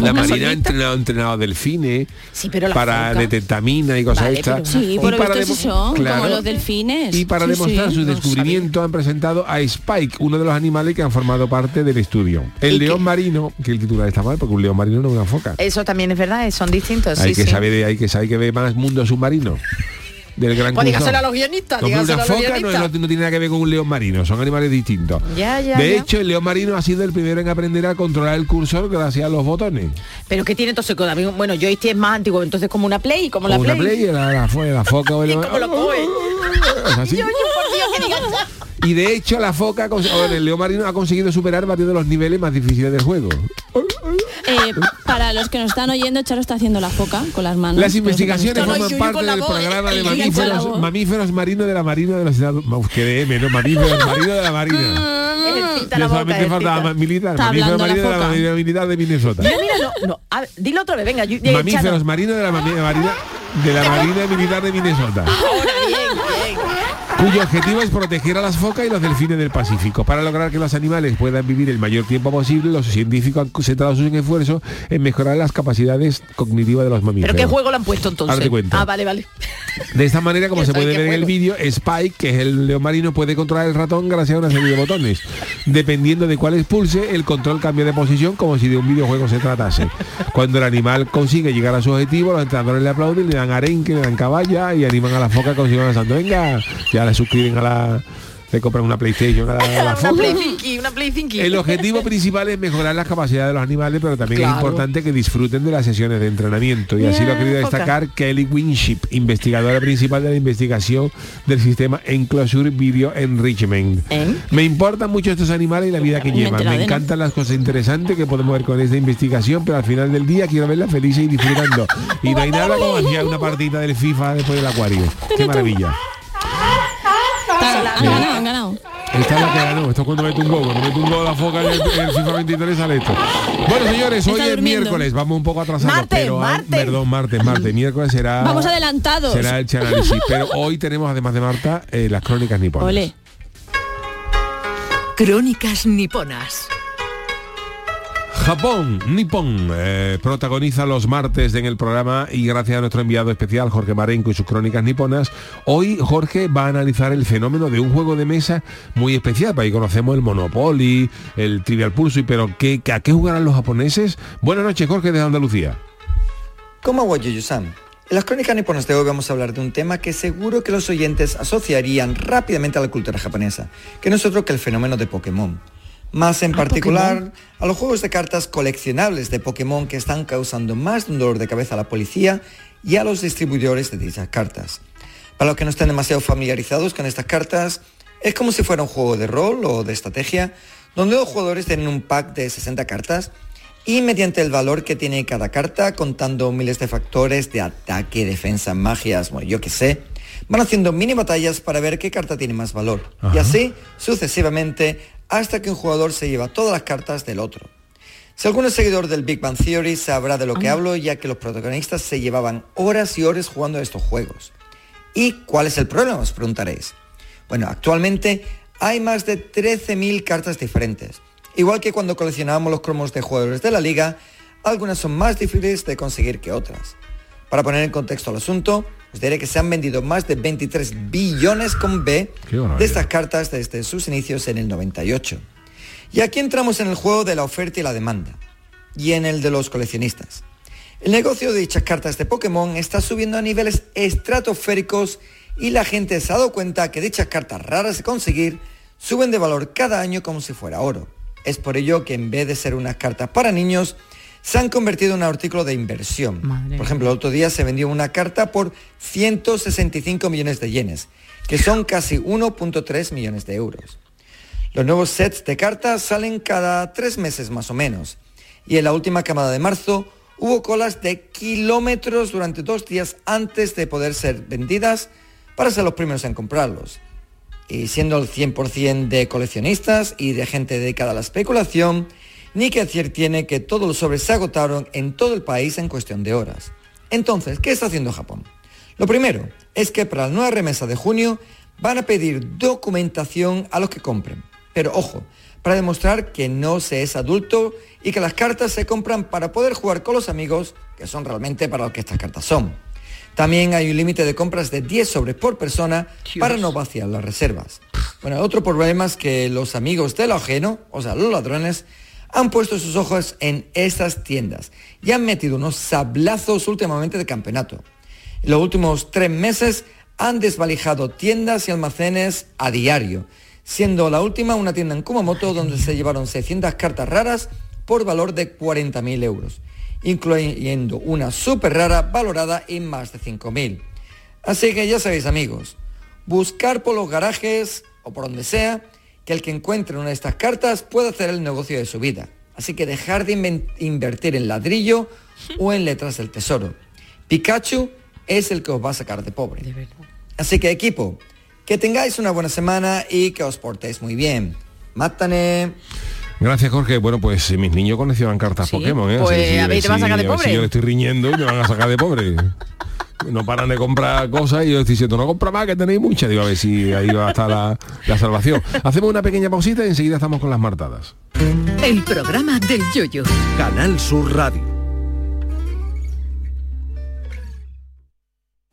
la Marina ha entrenado, entrenado delfines Sí, pero para foca- detetamina y cosas Vale, estas. pero Sí, lo para demo- son, Claro. como los delfines. Y para Sí, demostrar sí. su descubrimiento han presentado a Spike, uno de los animales que han formado parte del estudio. El ¿Y león qué? marino, que el titular está mal, porque un león marino no es una foca. Eso también es verdad, eh, son distintos. hay que saber, hay que saber que ve más mundo submarino. Del gran Pues dígaselo a los guionistas, dígaselo una a los foca guionistas. no- no tiene nada que ver con un león marino, son animales distintos. Ya, ya, de ya. hecho, el león marino ha sido el primero en aprender a controlar el cursor gracias a los botones. Pero que tiene entonces, con- bueno, joystick es más antiguo, entonces como una Play, como la una Play. play, la, la, la foca o el ¿Y cómo lo coge? Es así. Yo, yo, por Dios, que digas ya. Y de hecho la foca, o el león marino ha conseguido superar varios de los niveles más difíciles del juego. eh, para los que nos están oyendo, Charo está haciendo la foca con las manos. Las investigaciones forman con- parte del programa de mamíferos, mamíferos marinos de la Marina de los Estados Unidos. Que de M, ¿no? Mamíferos marinos de la Marina. Ejercita la boca, solamente faltaba militar. Mamíferos la marinos de la. Marina Militar de Minnesota. Mira, mira, no, no, a ver, dilo otra vez, venga. yo- eh, Mamíferos Chano. marinos de la Mami- Marina de la Marina Militar de Minnesota. Ahora. Cuyo objetivo es proteger a las focas y los delfines del Pacífico. Para lograr que los animales puedan vivir el mayor tiempo posible, los científicos han centrado sus esfuerzos en mejorar las capacidades cognitivas de los mamíferos. ¿Pero qué juego le han puesto entonces? Ah, vale, vale. De esta manera, como se puede ver en el vídeo, Spike, que es el león marino, puede controlar el ratón gracias a una serie de botones. Dependiendo de cuál expulse, el control cambia de posición como si de un videojuego se tratase. Cuando el animal consigue llegar a su objetivo, los entrenadores le aplauden, le dan arenque, le dan caballa y animan a la foca santo. Venga, ya le suscriben a la... Le compran una PlayStation a la, a la una. Play una. El objetivo principal es mejorar las capacidades de los animales, pero también es importante que disfruten de las sesiones de entrenamiento. Y así lo ha querido destacar Kelly Winship, investigadora principal de la investigación del sistema Enclosure Video Enrichment. Me importan mucho estos animales y la vida que llevan. Me encantan las cosas interesantes que podemos ver con esta investigación, pero al final del día quiero verlas felices y disfrutando. Y no hay nada como hacía una partida del FIFA después del acuario. Qué maravilla. Han ganado, han ganado. Esta es la que ganó. Esto es cuando mete un gol. Cuando mete un gol a la foca en el, el FIFA 23 sale esto. Bueno, señores, hoy Está es miércoles. Vamos un poco atrasados. Martes, pero hay- martes. Perdón, martes, martes. Miércoles será... Vamos adelantados. Será el análisis. Pero hoy tenemos, además de Marta, eh, las crónicas niponas. Ole. Crónicas niponas. Japón, Nippon, eh, protagoniza los martes en el programa y gracias a nuestro enviado especial Jorge Marenco y sus crónicas niponas, hoy Jorge va a analizar el fenómeno de un juego de mesa muy especial. Para ahí conocemos el Monopoly, el Trivial Pursuit, pero ¿qué, ¿a qué jugarán los japoneses? Buenas noches, Jorge de Andalucía. Como Yuyu-san. En las crónicas niponas de hoy vamos a hablar de un tema que seguro que los oyentes asociarían rápidamente a la cultura japonesa, que no es otro que el fenómeno de Pokémon. Más en particular a los juegos de cartas coleccionables de Pokémon que están causando más de un dolor de cabeza a la policía y a los distribuidores de dichas cartas. Para los que no estén demasiado familiarizados con estas cartas, es como si fuera un juego de rol o de estrategia, donde los jugadores tienen un pack de 60 cartas y mediante el valor que tiene cada carta, contando miles de factores de ataque, defensa, magias, bueno, yo qué sé, van haciendo mini batallas para ver qué carta tiene más valor. Y así sucesivamente hasta que un jugador se lleva todas las cartas del otro. Si alguno es seguidor del Big Bang Theory sabrá de lo que hablo, ya que los protagonistas se llevaban horas y horas jugando a estos juegos. ¿Y cuál es el problema? Os preguntaréis. Bueno, actualmente hay más de 13.000 cartas diferentes. Igual que cuando coleccionábamos los cromos de jugadores de la liga, algunas son más difíciles de conseguir que otras. Para poner en contexto el asunto, os diré que se han vendido más de 23 billones con B de estas cartas desde sus inicios en el 98. Y aquí entramos en el juego de la oferta y la demanda, y en el de los coleccionistas. El negocio de dichas cartas de Pokémon está subiendo a niveles estratosféricos y la gente se ha dado cuenta que dichas cartas raras de conseguir suben de valor cada año como si fuera oro. Es por ello que en vez de ser unas cartas para niños, se han convertido en un artículo de inversión. Por ejemplo, el otro día se vendió una carta por 165 millones de yenes, que son casi 1.3 millones de euros. Los nuevos sets de cartas salen cada tres meses más o menos. Y en la última camada de marzo hubo colas de kilómetros durante dos días antes de poder ser vendidas para ser los primeros en comprarlos. Y siendo el 100% de coleccionistas y de gente dedicada a la especulación, ni que decir tiene que todos los sobres se agotaron en todo el país en cuestión de horas. Entonces, ¿qué está haciendo Japón? Lo primero es que para la nueva remesa de junio van a pedir documentación a los que compren. Pero ojo, para demostrar que no se es adulto y que las cartas se compran para poder jugar con los amigos, que son realmente para lo que estas cartas son. También hay un límite de compras de 10 sobres por persona para no vaciar las reservas. Bueno, otro problema es que los amigos de lo ajeno, o sea, los ladrones, han puesto sus ojos en estas tiendas y han metido unos sablazos últimamente de campeonato. En los últimos tres meses han desvalijado tiendas y almacenes a diario, siendo la última una tienda en Kumamoto donde se llevaron 600 cartas raras por valor de 40.000 euros, incluyendo una súper rara valorada en más de 5.000. Así que ya sabéis amigos, buscar por los garajes o por donde sea que el que encuentre una de estas cartas pueda hacer el negocio de su vida. Así que dejar de invertir en ladrillo o en letras del tesoro. Pikachu es el que os va a sacar de pobre. Así que equipo, que tengáis una buena semana y que os portéis muy bien. Mátane. Gracias, Jorge. Bueno, pues mis niños coleccionan cartas Pokémon, ¿eh? Pues, a ver, ¿te vas a sacar de ver si pobre? yo le estoy riñendo y me van a sacar de pobre. No paran de comprar cosas y yo estoy diciendo, no compra más, que tenéis muchas. Digo, a ver si ahí va a estar la, la salvación. Hacemos una pequeña pausita y enseguida estamos con las martadas. El programa del yoyo. Canal Sur Radio.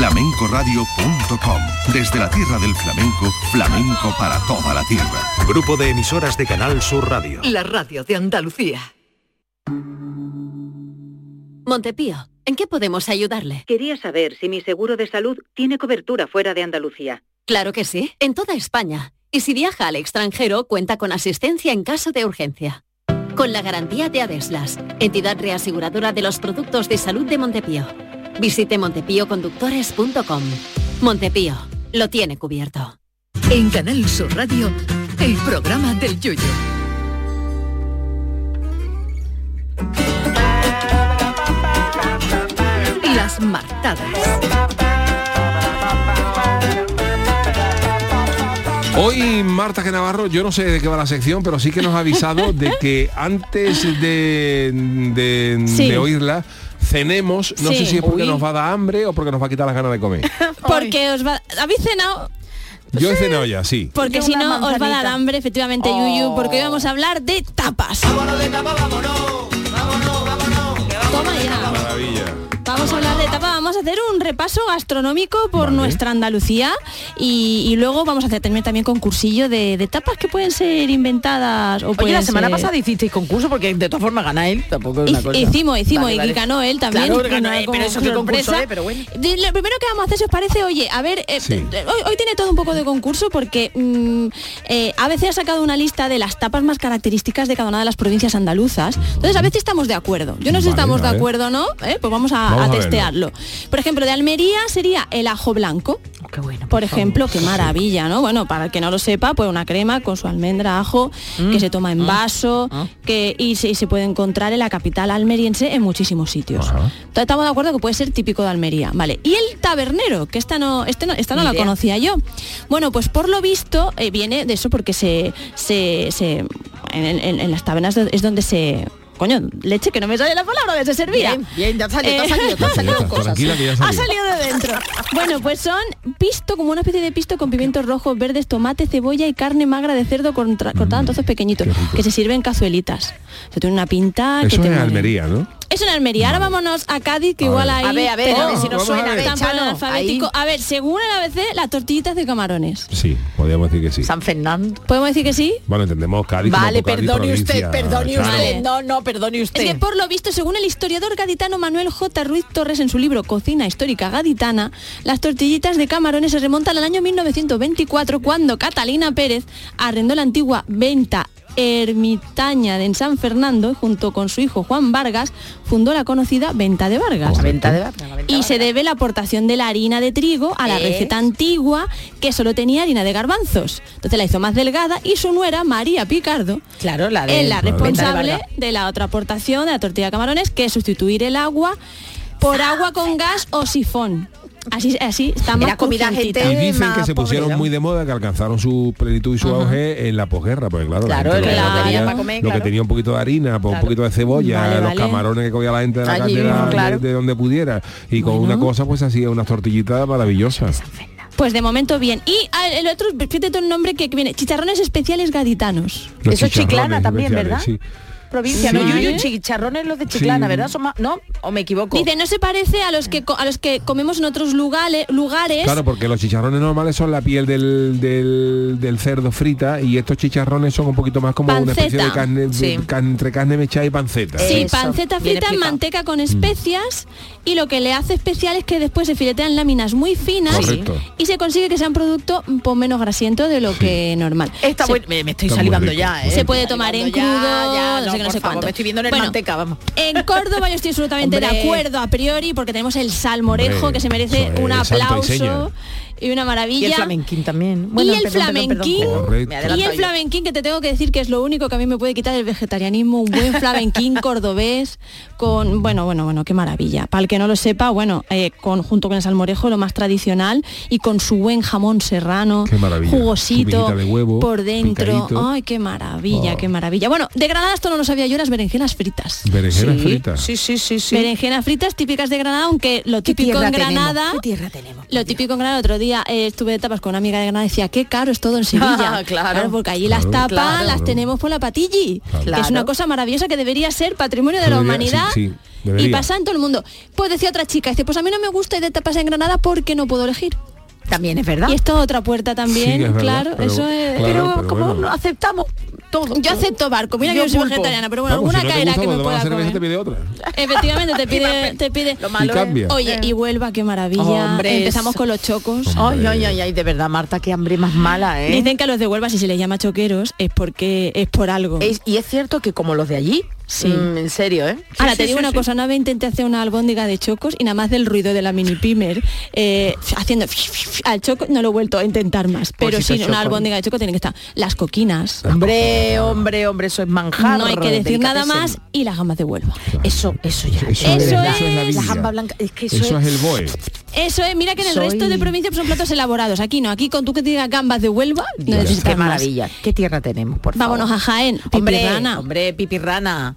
flamencoradio.com. Desde la tierra del flamenco, flamenco para toda la tierra. Grupo de emisoras de Canal Sur Radio. La radio de Andalucía. Montepío, ¿en qué podemos ayudarle? Quería saber si mi seguro de salud tiene cobertura fuera de Andalucía. Claro que sí, en toda España. Y si viaja al extranjero, cuenta con asistencia en caso de urgencia. Con la garantía de Adeslas, entidad reaseguradora de los productos de salud de Montepío. Visite montepíoconductores.com. Montepío, lo tiene cubierto. En Canal Sur Radio, el programa del yoyo. Las martadas. Hoy Marta que Navarro, yo no sé de qué va la sección, pero sí que nos ha avisado de que antes de, de, Sí. de oírla, cenemos, no Sí. sé si es porque Uy. nos va a dar hambre o porque nos va a quitar las ganas de comer. Porque os va... ¿Habéis cenado? Yo he cenado ya, sí. Porque si no os va a dar hambre, efectivamente, Oh. Yuyu, porque hoy vamos a hablar de tapas. Toma ya. Maravilla. Vamos a hablar de tapas, vamos a hacer un repaso gastronómico por Vale. nuestra Andalucía y, y luego vamos a hacer también, también concursillo de, de tapas que pueden ser inventadas o Oye, la semana ser- pasada hicisteis concurso porque de todas formas gana él, tampoco es una cosa. Hicimos, hicimos Vale, y ganó él también. Claro, ganó él, pero eso concurso es, pero bueno. Lo primero que vamos a hacer, si os parece, oye, a ver, eh, Sí. eh, hoy, hoy tiene todo un poco de concurso porque mm, eh, ABC ha sacado una lista de las tapas más características de cada una de las provincias andaluzas. Entonces, a veces estamos de acuerdo. Yo no sé si estamos de acuerdo o no, ¿eh? pues vamos a, Vamos a testearlo. Por ejemplo, de Almería sería el ajo blanco. Qué bueno. Por ejemplo, qué maravilla, ¿no? Bueno, para el que no lo sepa, pues una crema con su almendra, ajo, que se toma en vaso, que y se, y se puede encontrar en la capital almeriense en muchísimos sitios. Ajá. Entonces, estamos de acuerdo que puede ser típico de Almería, ¿vale? Y el tabernero, que esta no, este no, esta no la idea. conocía yo. Bueno, pues por lo visto eh, viene de eso porque se, se, se- en, en- en las tabernas es donde se coño, leche que no me sale la palabra donde se servía. Bien, bien, ya salido, ha Eh, salido, salido Ya está, cosas. que ya ha ha salido. salido de dentro. Bueno, pues son pisto, como una especie de pisto con pimientos rojos, verdes, tomate, cebolla y carne magra de cerdo contra- cortada en trozos pequeñitos, que se sirve en cazuelitas. Se tiene una pinta que Eso te es. Almería, ¿no? Eso en Almería. Ahora vámonos a Cádiz, que A igual ver. ahí... A ver, a ver, a ver si nos suena. a ver, Chano, alfabético. ahí. A ver, según el ABC, las tortillitas de camarones. Sí, podríamos decir que sí. San Fernando. ¿Podemos decir que sí? Bueno, entendemos Cádiz como Vale, Cádiz, perdone usted, perdone claro. usted. No, no, perdone usted. Es que por lo visto, según el historiador gaditano Manuel J. Ruiz Torres en su libro Cocina Histórica Gaditana, las tortillitas de camarones se remontan al año 1924 cuando Catalina Pérez arrendó la antigua venta ermitaña de en San Fernando, junto con su hijo Juan Vargas, fundó la conocida Venta de Vargas. La venta de Vargas, la venta Y se debe la aportación de la harina de trigo a la ¿Eh? receta antigua que solo tenía harina de garbanzos. Entonces la hizo más delgada y su nuera, María Picardo, Claro, la de es la de responsable Vargas. de la otra aportación de la tortilla de camarones, que es sustituir el agua por agua con gas o sifón. Así, así está más Era comida gente Y dicen que se pusieron pobre, muy de moda, que alcanzaron su plenitud y su auge en la posguerra, porque claro, Claro, la gente la lo, que tenía, para comer, lo que claro. tenía un poquito de harina, pues, un poquito de cebolla, Vale, los vale. camarones que cogía la gente de la Allí cartera de- donde pudiera. Y con una cosa pues hacía unas tortillitas maravillosas. Pues de momento bien. Y ah, el otro, fíjate el nombre que que viene, chicharrones especiales gaditanos. Los Eso es Chiclana chicharrones también, ¿verdad? sí. Provincia, Sí. no, Yuyu, chicharrones los de Chiclana, Sí. ¿verdad? Son más- ¿No? ¿O me equivoco? Dice, no se parece a los que a los que comemos en otros lugares, lugares. Claro, porque los chicharrones normales son la piel del, del, del cerdo frita y estos chicharrones son un poquito más como una especie de carne, de- can- entre carne mechada y panceta. Sí, Eso, panceta frita en manteca con especias y lo que le hace especial es que después se filetean láminas muy finas Correcto. y se consigue que sea un producto un poco menos grasiento de lo que normal. Está Se- bueno, me, me estoy Está salivando rico. ya, ¿eh? Se puede tomar en crudo, ya, ya, no no sé favor, cuánto. Me estoy viendo en el Bueno, manteca, vamos. En Córdoba yo estoy absolutamente de acuerdo a priori porque tenemos el salmorejo Hombre, que se merece un santo y aplauso. Y una maravilla. Y el flamenquín también. y el perdón, flamenquín perdón. Y el flamenquín que te tengo que decir que es lo único que a mí me puede quitar el vegetarianismo, un buen flamenquín cordobés con bueno, bueno, bueno, qué maravilla. Para el que no lo sepa, bueno, eh, con junto con el salmorejo lo más tradicional y con su buen jamón serrano, Qué maravilla. Su jugosito de huevo, por dentro. picadito. Ay, qué maravilla, Oh. qué maravilla. Bueno, de Granada esto no lo sabía yo, las berenjenas fritas. Berenjenas Sí, fritas. Sí, sí, sí, sí. Berenjenas fritas típicas de Granada, aunque lo ¿Qué típico en tenemos? Granada, ¿Qué tierra tenemos? lo típico en Granada, otro día eh, estuve de tapas con una amiga de Granada y decía, qué caro es todo en Sevilla. Claro. porque allí las tapas Claro. las tenemos por la patilli, que es una cosa maravillosa que debería ser patrimonio de la humanidad. sí, sí, y pasa en todo el mundo. Pues decía otra chica, dice, pues a mí no me gusta ir de tapas en Granada porque no puedo elegir. También es verdad. Y esto es otra puerta también, Sí, es verdad, claro, pero- eso es... claro, pero, pero como bueno. no aceptamos todo. Yo acepto barco, mira Yo que yo soy vegetariana, pero bueno, Vamos, alguna si no te caerá gusta, que me cuando vas pueda cerveza comer. te pide otra. Efectivamente, te pide, te pide. Lo malo Y cambia. Oye, y Huelva, qué maravilla. Hombre, Empezamos con los chocos. Ay, ay, ay, ay, de verdad, Marta, qué hambre más mala, ¿eh? Dicen que a los de Huelva si se les llama choqueros es porque es por algo. Es- y es cierto que como los de allí, Sí. mm, en serio, ¿eh? Sí, Ahora sí, te digo sí, una sí. cosa, una vez intenté hacer una albóndiga de chocos y nada más del ruido de la mini pimer, eh, haciendo al choco, no lo he vuelto a intentar más. Pero Pobrecito sí, choco. una albóndiga de choco tiene que estar. Las coquinas, Hombre, hombre, hombre, eso es manjar. no hay que decir nada más y las gambas de Huelva. Eso, eso ya. Eso, Eso es, es- eso es la la jamba blanca, es que eso, Eso es el BOE. Eso es, mira que en el Soy- resto de provincias son platos elaborados. Aquí no, aquí con tú que digas gambas de Huelva, no Dios, necesitas qué más. maravilla. ¿Qué tierra tenemos, por favor? Vámonos a Jaén, Hombre, pipirrana. hombre, pipirrana.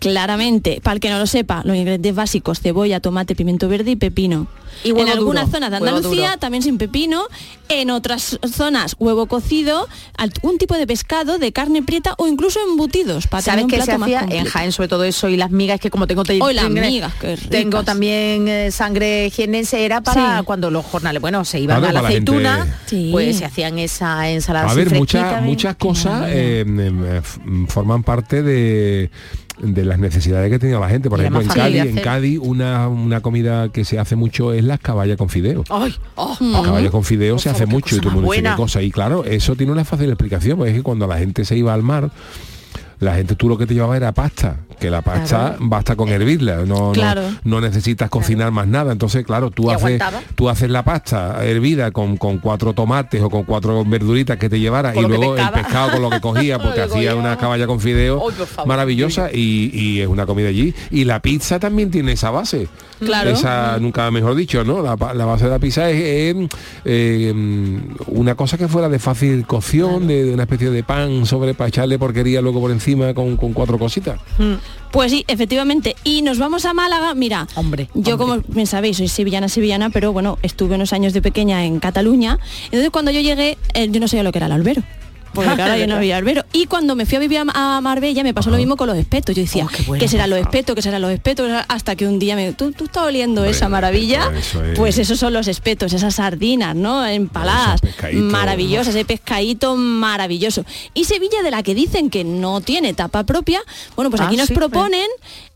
Claramente, para el que no lo sepa, los ingredientes básicos, cebolla, tomate, pimiento verde y pepino. Y en algunas duro, zonas de Andalucía también sin pepino, en otras zonas huevo cocido, algún tipo de pescado, de carne prieta o incluso embutidos para tener ¿Sabes un qué se plato más hacía en. Jaén, sobre todo eso y las migas, que como tengo te- Hoy las tengo- migas, qué tengo ricas. también eh, sangre jienense, era para Sí. cuando los jornales, bueno, se iban Claro, a la la gente- aceituna, Sí. pues se hacían esa ensalada A ver, muchas muchas cosas eh, em, eh, mm, forman parte de de las necesidades que tenía la gente. Por Y ejemplo, en Cádiz, en. Cádiz una, una comida que se hace mucho es las caballas con fideo. Ay, oh, Las oh. caballas con fideo se hace mucho y mundo dice qué cosa. Y claro, eso tiene una fácil explicación, porque es que cuando la gente se iba al mar, la gente tú lo que te llevaba era pasta, que la pasta Claro. basta con hervirla, no, no- Claro. no, necesitas cocinar más nada. Entonces, claro, tú haces, aguantaba. tú haces la pasta hervida con, con cuatro tomates o con cuatro verduritas que te llevara Con y luego el pescado con lo que cogía, porque hacía una caballa con fideo maravillosa y, y es una comida allí. Y la pizza también tiene esa base. Claro. Esa, nunca mejor dicho, ¿no? La, base de la pizza es, eh, eh, una cosa que fuera de fácil cocción, de, de una especie de pan sobre para echarle porquería luego por encima con, con cuatro cositas. Pues sí, efectivamente. Y nos vamos a Málaga. Mira, Hombre, yo hombre. como bien sabéis, soy sevillana, sevillana, pero bueno, estuve unos años de pequeña en Cataluña. Entonces cuando yo llegué, eh, yo no sabía lo que era el albero. Porque claro, yo no había albero. Y cuando me fui a vivir a, Marbella me pasó lo mismo con los espetos. Yo decía, Oh, bueno, ¿qué serán los espetos? ¿Qué serán los espetos? Hasta que un día me... ¿Tú, tú estás oliendo esa maravilla? espeto, eso es- Pues esos son los espetos, esas sardinas, ¿no? Empaladas. Maravillosas, ese pescadito maravilloso. Y Sevilla, de la que dicen que no tiene tapa propia, bueno, pues Ah, aquí nos sí, proponen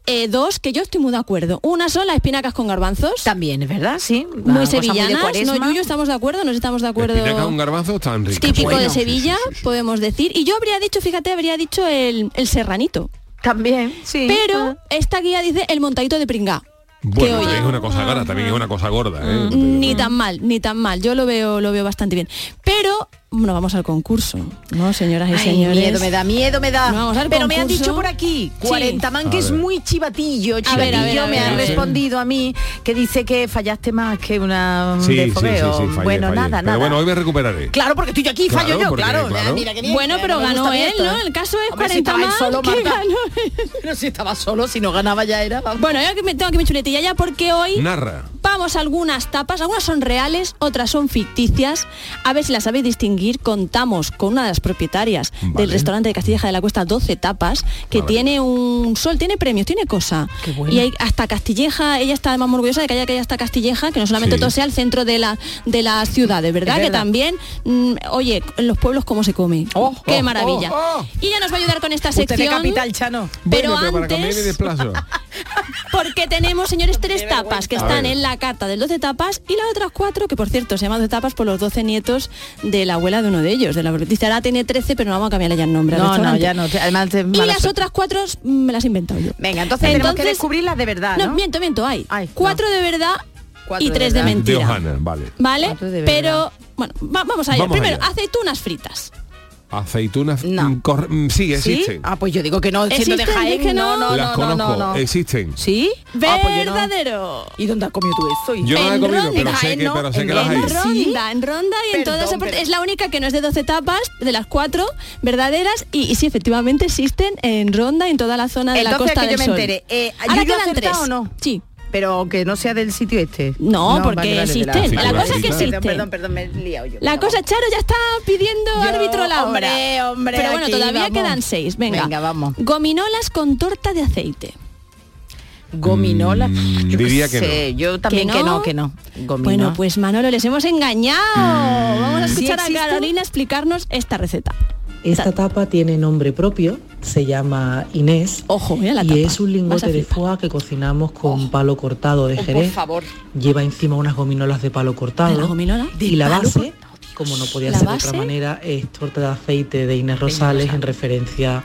eh, dos que yo estoy muy de acuerdo. Una son las espinacas con garbanzos. También, es verdad, sí. Muy muy de sevillanas. cuaresma. no, Yuyu, estamos de acuerdo, nos estamos de acuerdo. Espinaca con garbanzo están ricas. Típico Bueno. de Sevilla, podemos decir. Y yo habría dicho, fíjate, habría dicho el, el serranito. También, sí. Pero esta guía dice el montadito de pringá. Bueno, también es una cosa gorda, también es una cosa gorda. ¿eh? Ni tan mal, ni tan mal. Yo lo veo, lo veo bastante bien. Pero, bueno, vamos al concurso, ¿no, señoras y Ay, señores? miedo me da, miedo me da. No, vamos al Pero me han dicho por aquí, Sí. 40 man, que es muy chivatillo, A ver, chivatillo, a ver, a me han respondido a mí, que dice que fallaste más que una Sí, de sí, sí, fogueo. sí, fallé, bueno, fallé. nada, Pero nada. bueno, hoy me recuperaré. Claro, porque estoy yo aquí, fallo Claro, yo, porque, claro. claro. Mira qué bien, Bueno, pero ganó él, esto, ¿no? El caso es Hombre, si 40 estaba él más solo, que ganó Pero si estaba solo, si no ganaba ya era. vamos. Bueno, yo que me tengo aquí mi chuletilla ya porque hoy Narra. vamos a algunas tapas, algunas son reales, otras son ficticias. A ver si las sabéis distinguir. Contamos con una de las propietarias Vale. del restaurante de Castilleja de la Cuesta 12 tapas, que Vale. tiene un sol, tiene premios, tiene cosa. Y hay hasta Castilleja, ella está además muy orgullosa de que haya que haya hasta Castilleja, que no solamente Sí. todo sea el centro de la de las ciudades, ¿verdad? Es Que verdad. también, mm, oye, en los pueblos cómo se come. Oh, Qué oh, maravilla. oh, oh. Y ella nos va a ayudar con esta Usted de sección. capital, Chano. Pero bueno, pero para antes-. Porque tenemos, señores, tres tapas que están en la carta del 12 tapas y las otras cuatro, que por cierto se llaman 12 tapas por los 12 nietos de la abuela de uno de ellos, de la dice ahora tiene 13, pero no vamos a cambiarle ya el nombre. No, no, ya no. Además, Y mala las suerte. otras cuatro mm, me las he inventado yo. Venga, entonces, tenemos que descubrirlas de verdad, ¿no? miento, miento, hay. Ay, cuatro de verdad Cuatro y de tres de, verdad. De mentira. vale. ¿Vale? Pero, bueno, va- vamos allá. Vamos Primero, allá. aceitunas fritas. Aceitunas. No. mm, mm, sí, existen. Ah, pues yo digo que no, siendo de ¿Existen? Jaén, Dije no, no. no, Las no, no, conozco, no, no. existen. ¿Sí? Ah, pues. Verdadero. ¿Y dónde has comido tú eso? Yo no la he En comido, Ronda. pero En sé que, pero sé en que las En hay. Ronda. ronda, en ronda y en toda esa parte. Es la única que no es de 12 tapas, de las cuatro verdaderas, y, y sí, efectivamente existen en ronda y en toda la zona de la Entonces, Costa que del yo me Sol. entere. Eh, Ahora ¿yo he quedan tres. o no? Sí. Pero que no sea del sitio este. No, porque vale, vale, existen. La cosa es que Perdón, existen. Perdón, perdón, me he liado yo. La cosa. Charo, ya está pidiendo Yo, árbitro la hora. hombre, hombre, Pero bueno, aquí todavía vamos. quedan seis. Venga. Venga, vamos. Gominolas con torta de aceite. Gominola. Mm, Yo qué diría que sé, Yo también que no, que no. Gominola. Bueno, pues Manolo, les hemos engañado. Vamos a ¿Sí escuchar a? Carolina explicarnos esta receta. Esta tapa tiene nombre propio, se llama Inés Ojo, mira la y tapa. es un lingote de foie que cocinamos con palo cortado de Oh, por Jerez. favor. Lleva encima unas gominolas de palo cortado ¿La gominola? y la ¿De palo base, como no podía ¿La ser de otra manera, es torta de aceite de Inés Rosales en referencia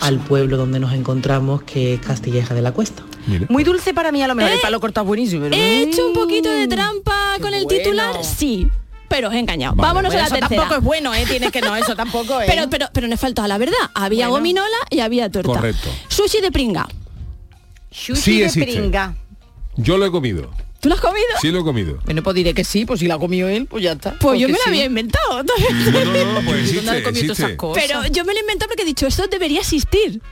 al pueblo donde nos encontramos, que es Castilleja de la Cuesta. Mira. Muy dulce para mí a lo mejor. ¿Eh? El palo cortado es buenísimo. pero- ¿He hecho un poquito de trampa qué con el bueno. titular? Sí. Pero os he engañado. Vale. Vámonos Bueno, a eso la tercera. tampoco es bueno, ¿eh? Tienes que no, eso tampoco es. Pero, pero, pero no falta la verdad. Había Bueno. gominola y había torta. Correcto. Sushi de pringa. Sushi Sí de existe. pringa. Yo lo he comido. ¿Tú lo has comido? Sí lo he comido. Bueno, pues diré que sí, pues si la ha comido él, pues ya está. Pues yo me la sí. había inventado. No, no, no, pues ¿Dónde has existe, esas cosas? Pero yo me lo he inventado porque he dicho, esto debería existir.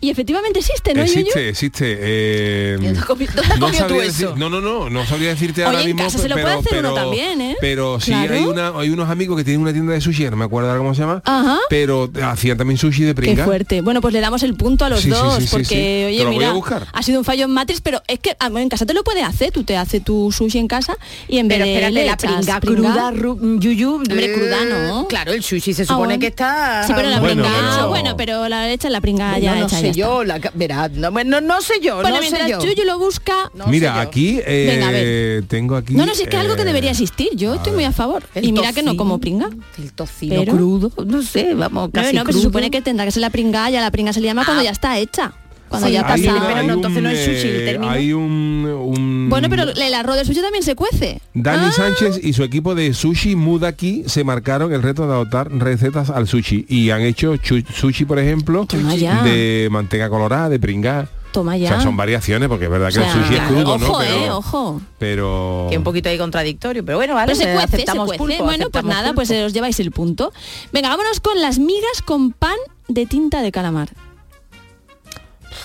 Y efectivamente existe, ¿no, Yuyu? Existe, existe. eh, ¿Dónde has comido- dónde has no sabría eso? decir- no, no, no, no sabría decirte Oye, ahora en mismo. casa se lo pero, puede hacer uno pero- también, ¿eh? Pero sí, Claro. hay, una, hay unos amigos que tienen una tienda de sushi, no me acuerdo ahora cómo se llama, Ajá. pero hacían también sushi de Qué pringa. fuerte. Bueno, pues le damos el punto a los Sí, dos, sí, sí, porque, oye, lo mira, ha sido un fallo en Matrix, pero es que ah, en casa te lo puedes hacer, tú te haces tu sushi en casa y en Pero vez de espérate, le la echas pringa cruda, ru- yuyu. Hombre, eh, cruda no. Claro, el sushi se Ah, supone bueno. que está... Sí, pero la Bueno, pringa, pero- bueno, pero la leche en la pringa ya no hecha, yo, la, verá, no, bueno, no sé yo, Bueno, no sé mientras yo. Lo busca... No Mira, sé yo. aquí eh, Venga, a ver. tengo aquí. No, no, si es que es algo que eh, debería existir. Yo estoy muy a favor. El y mira que no como pringa. El tocino Pero- crudo, no sé, vamos, No, casi no, pero se supone que tendrá que ser la pringa, ya la pringa se le llama cuando Ah. ya está hecha. Cuando Sí, ya hay pasa... una- pero hay no, entonces no es sushi el eh, término. Hay un, un- Bueno, pero el arroz del sushi también se cuece. Dani Ah. Sánchez y su equipo de Sushi Mudaki se marcaron el reto de adoptar recetas al sushi y han hecho sushi, por ejemplo, de manteca colorada, de pringa. Toma O ya. sea, son variaciones porque es verdad que O sea, el sushi es crudo, ojo, ¿no? eh, Pero, ojo. pero Que un poquito ahí contradictorio, pero bueno, vale, Pero se eh, cuece, se aceptamos cuece. pulpo, bueno, pues nada, pues pulpo. eh, os lleváis el punto. Venga, vámonos con las migas con pan de tinta de calamar.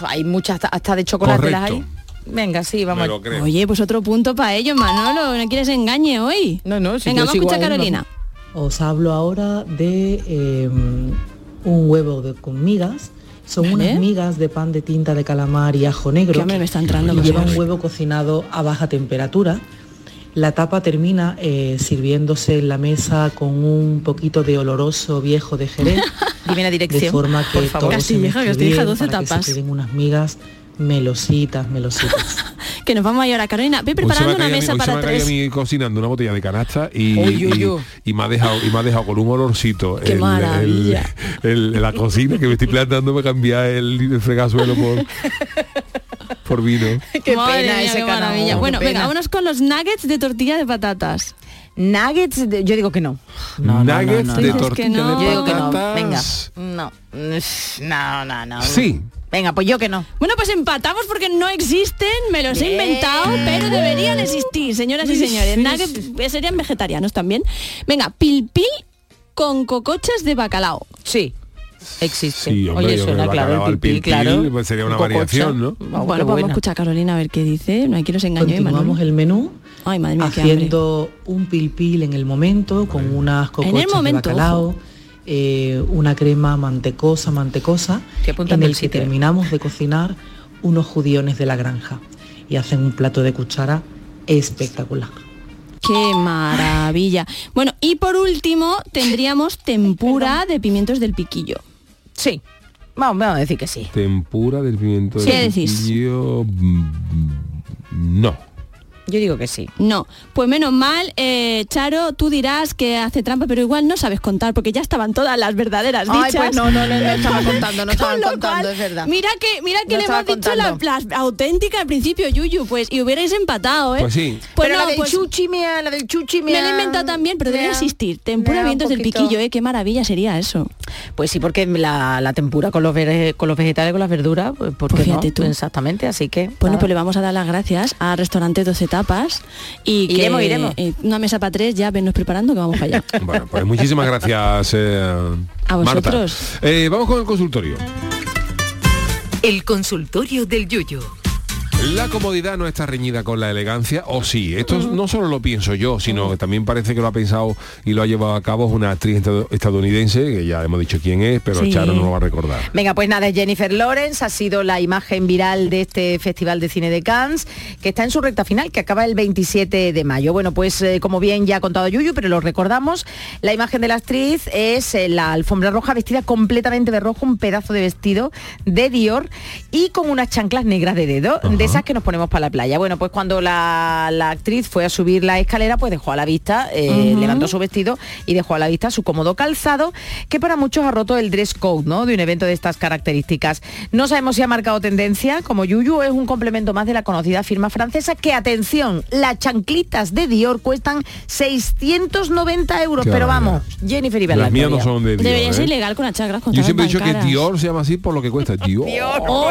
Hay muchas, hasta, de chocolate las hay. Venga, sí, vamos. me lo creo. Oye, pues otro punto para ellos, Manolo. No quieres engañe hoy. No, no, si Venga, vamos a escuchar a Carolina. Os hablo ahora de eh, un huevo de, con migas. Son unas migas de pan de tinta de calamar y ajo negro. Hambre me está entrando, y lleva un huevo cocinado a baja temperatura. La tapa termina eh, sirviéndose en la mesa con un poquito de oloroso viejo de Jerez. Dime la de dirección, forma que por favor. todo se mezcle Castilleja, bien 12 para que tapas. se queden unas migas melositas, melositas. que nos vamos a ir ahora, Carolina. Ve se preparando una mí- mesa hoy se me para ha caído tres. a mí cocinando una botella de canasta y, Uy, uy, y- uy. y me ha dejado y me ha dejado con un olorcito Qué maravilla. el- el- la cocina que me estoy planteando me cambiar el, el fregazuelo por por vino. Qué Madre pena mía, ese qué maravilla. Bueno, venga, pena. vámonos con los nuggets de tortilla de patatas. Nuggets, de- yo digo que no. No, no, no, Nuggets no, de no. Que tortilla no. de Yo digo que no. Venga. No. No, no, no. Sí. Venga, pues yo que no. Bueno, pues empatamos porque no existen, me los he Bien. inventado, pero deberían existir, señoras y señores. Nuggets serían vegetarianos también. Venga, pilpil con cocochas de bacalao. Sí. Existe. Sí, hombre, Oye, yo suena creo que claro, el al pil, pil, claro. pues sería una variación, ¿no? Qué bueno, pues vamos a escuchar a Carolina a ver qué dice. No hay que nos engañe, Continuamos Manuel. el menú Ay, madre mía, haciendo un pilpil en el momento con unas cocochas momento, de bacalao, eh, una crema mantecosa, mantecosa, en el que sitio, terminamos de cocinar unos judiones de la granja y hacen un plato de cuchara espectacular. Qué maravilla. Bueno, y por último tendríamos tempura de pimientos del piquillo. Sí. Vamos, vamos a decir que sí. Tempura del pimiento ¿Qué del decís? piquillo, mm, no. Yo digo que sí. No, pues menos mal, eh, Charo, tú dirás que hace trampa, pero igual no sabes contar, porque ya estaban todas las verdaderas Ay, dichas. pues no, no, no, no estaba contando, no estaban contando, cual, es verdad. Mira que, mira que No le hemos dicho la, la auténtica al principio, Yuyu, pues, y hubierais empatado, ¿eh? Pues sí. Pues Pero no, la del pues, chuchi me ha- la del chuchi me me lo he inventado también, pero ha- existir. Tempura vientos del piquillo, ¿eh? Qué maravilla sería eso. Pues sí, porque la, la tempura con los, vere- con los vegetales, con las verduras, pues, ¿por Pues no? fíjate tú. Exactamente, así que... Bueno, nada. pues le vamos a dar las gracias al restaurante 12 tapas y que Iremos, iremos. eh, una mesa para tres, ya vennos preparando que vamos para allá. Bueno, pues muchísimas gracias, eh, A Marta. vosotros. Eh, vamos con el consultorio. El consultorio del Yuyu. La comodidad no está reñida con la elegancia, o sí. Esto no solo lo pienso yo, sino que también parece que lo ha pensado y lo ha llevado a cabo una actriz estad- estadounidense, que ya hemos dicho quién es, pero Sí. Charo no lo va a recordar. Venga, pues nada, Jennifer Lawrence ha sido la imagen viral de este Festival de Cine de Cannes, que está en su recta final, que acaba el 27 de mayo. Bueno, pues eh, como bien ya ha contado Yuyu, pero lo recordamos, la imagen de la actriz es eh, la alfombra roja vestida completamente de rojo, un pedazo de vestido de Dior y con unas chanclas negras de dedo, de esas que nos ponemos para la playa. Bueno, pues cuando la, la actriz fue a subir la escalera, pues dejó a la vista, eh, levantó su vestido y dejó a la vista su cómodo calzado, que para muchos ha roto el dress code, ¿no? De un evento de estas características. No sabemos si ha marcado tendencia, como Yuyu es un complemento más de la conocida firma francesa, que atención, las chanclitas de Dior cuestan 690 euros, Qué pero vamos, Jennifer Iber Las mías no son de Dior. Debería ser ¿eh? ilegal con las con Yo siempre he dicho que. Dior se llama así por lo que cuesta. Dior. Dior, Oh,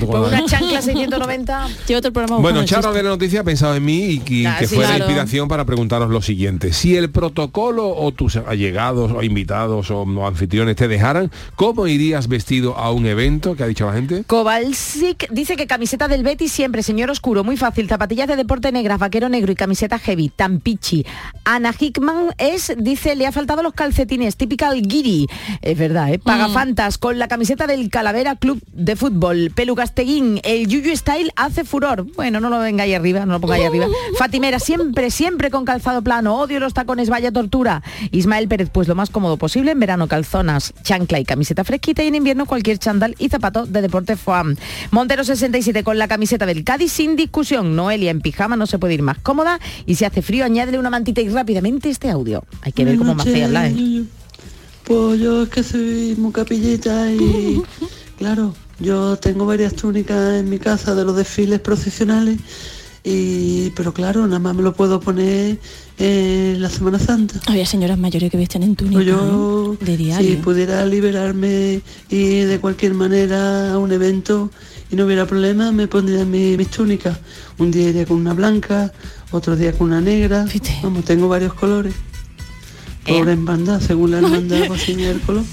pues una chancla 690. Llevo otro programa Bueno, Charo de la noticia ha pensado en mí y, que sí, fue claro. la inspiración para preguntaros lo siguiente. Si el protocolo o tus allegados o invitados o, o anfitriones te dejaran, ¿cómo irías vestido a un evento? que ha dicho la gente? Kovalsik dice que camiseta del Betis siempre, señor oscuro, muy fácil, zapatillas de deporte negras, vaquero negro y camiseta heavy, tan pichi. Ana Hickman es, dice, le ha faltado los calcetines, typical giri, es verdad, ¿eh? Pagafantas, con la camiseta del Calavera Club de Fútbol, Pelu Casteguín, el Yuyu Style hace furor. Bueno, no lo vengáis arriba, no lo pongáis arriba. Fatimera, siempre, siempre con calzado plano, odio los tacones, vaya tortura. Ismael Pérez, pues lo más cómodo posible, en verano calzonas, chancla y camiseta fresquita y en invierno cualquier chandal y zapato de deporte foam. Montero 67 con la camiseta del Cádiz sin discusión. Noelia en pijama no se puede ir más cómoda y si hace frío añádele una mantita y rápidamente este audio. Hay que ver cómo me hace hablar. ¿eh? Pues yo es que soy muy capillita y claro, yo tengo varias túnicas en mi casa de los desfiles procesionales y pero claro, nada más me lo puedo poner en la Semana Santa. Había señoras mayores que vestían en túnica yo, ¿eh? de si diario. pudiera liberarme y de cualquier manera a un evento y no hubiera problema, me pondría mi- mis túnicas. Un día iría con una blanca, otro día con una negra. Vamos, tengo varios colores. Eh. Por en banda, según la hermandad, pues así el color.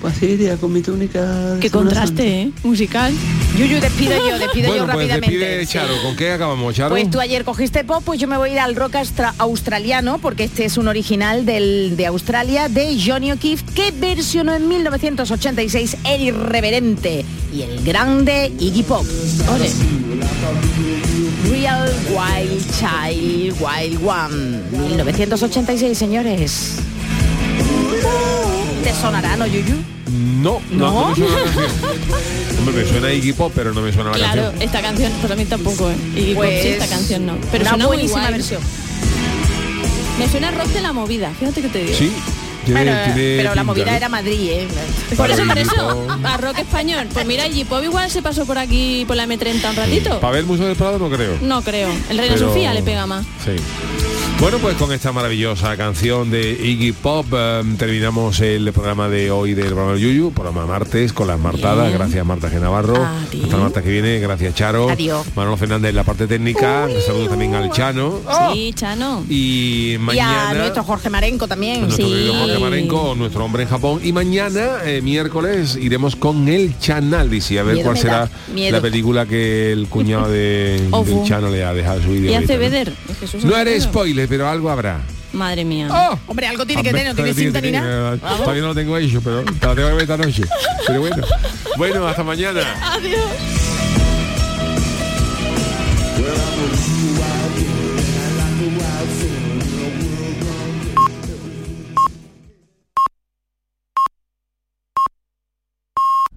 Pues con mi túnica. Qué contraste, ¿eh? Musical. Yuyu, despido yo, despido bueno, yo pues rápidamente. despide Charo. ¿Con qué acabamos, Charo? Pues tú ayer cogiste pop, pues yo me voy a ir al rock austra- australiano, porque este es un original del, de Australia, de Johnny O'Keefe, que versionó en 1986 el irreverente y el grande Iggy Pop. Ole. Real Wild Child Wild One, 1986, señores. ¿Te sonará, no, Yuyu? No, no, no me suena la canción. Hombre, me suena Iggy Pop, pero no me suena la Claro, canción. esta canción, pues a mí tampoco, ¿eh? Y Pues, sí, esta canción no. Pero una suena muy buenísima guay. versión. Me suena rock de la movida, fíjate que te digo. Sí, tiene, Bueno, tiene pero la pinta, movida ¿eh? era Madrid, ¿eh? Por eso, por eso, a rock español. Pues mira, Iggy Pop igual se pasó por aquí, por la M30 un ratito. Para ver Museo del Prado no creo. No creo. El Reina Pero- Sofía le pega más. Sí. Bueno, pues con esta maravillosa canción de Iggy Pop eh, terminamos el programa de hoy del programa del Yuyu, programa martes con las martadas. Bien. Gracias Marta G. Navarro. Hasta el martes que viene. Gracias Charo. Adiós. Manolo Fernández en la parte técnica. Saludos también al Chano. Sí, Chano. Y Y a mañana... nuestro Jorge Marenco también. Jorge Marenco, nuestro hombre en Japón. Y mañana, eh, miércoles, iremos con el Chanalisi a ver Miedo cuál será miedo. la película que el cuñado de, del Chano le ha dejado a su Y hace. Beder. No haré spoiler, pero algo habrá. Madre mía. Hombre, algo tiene que Hombre, tener, no tiene cinta ni nada. eh, Todavía no lo tengo hecho, pero te lo tengo que ver esta noche. Pero bueno. Bueno, hasta mañana. Adiós.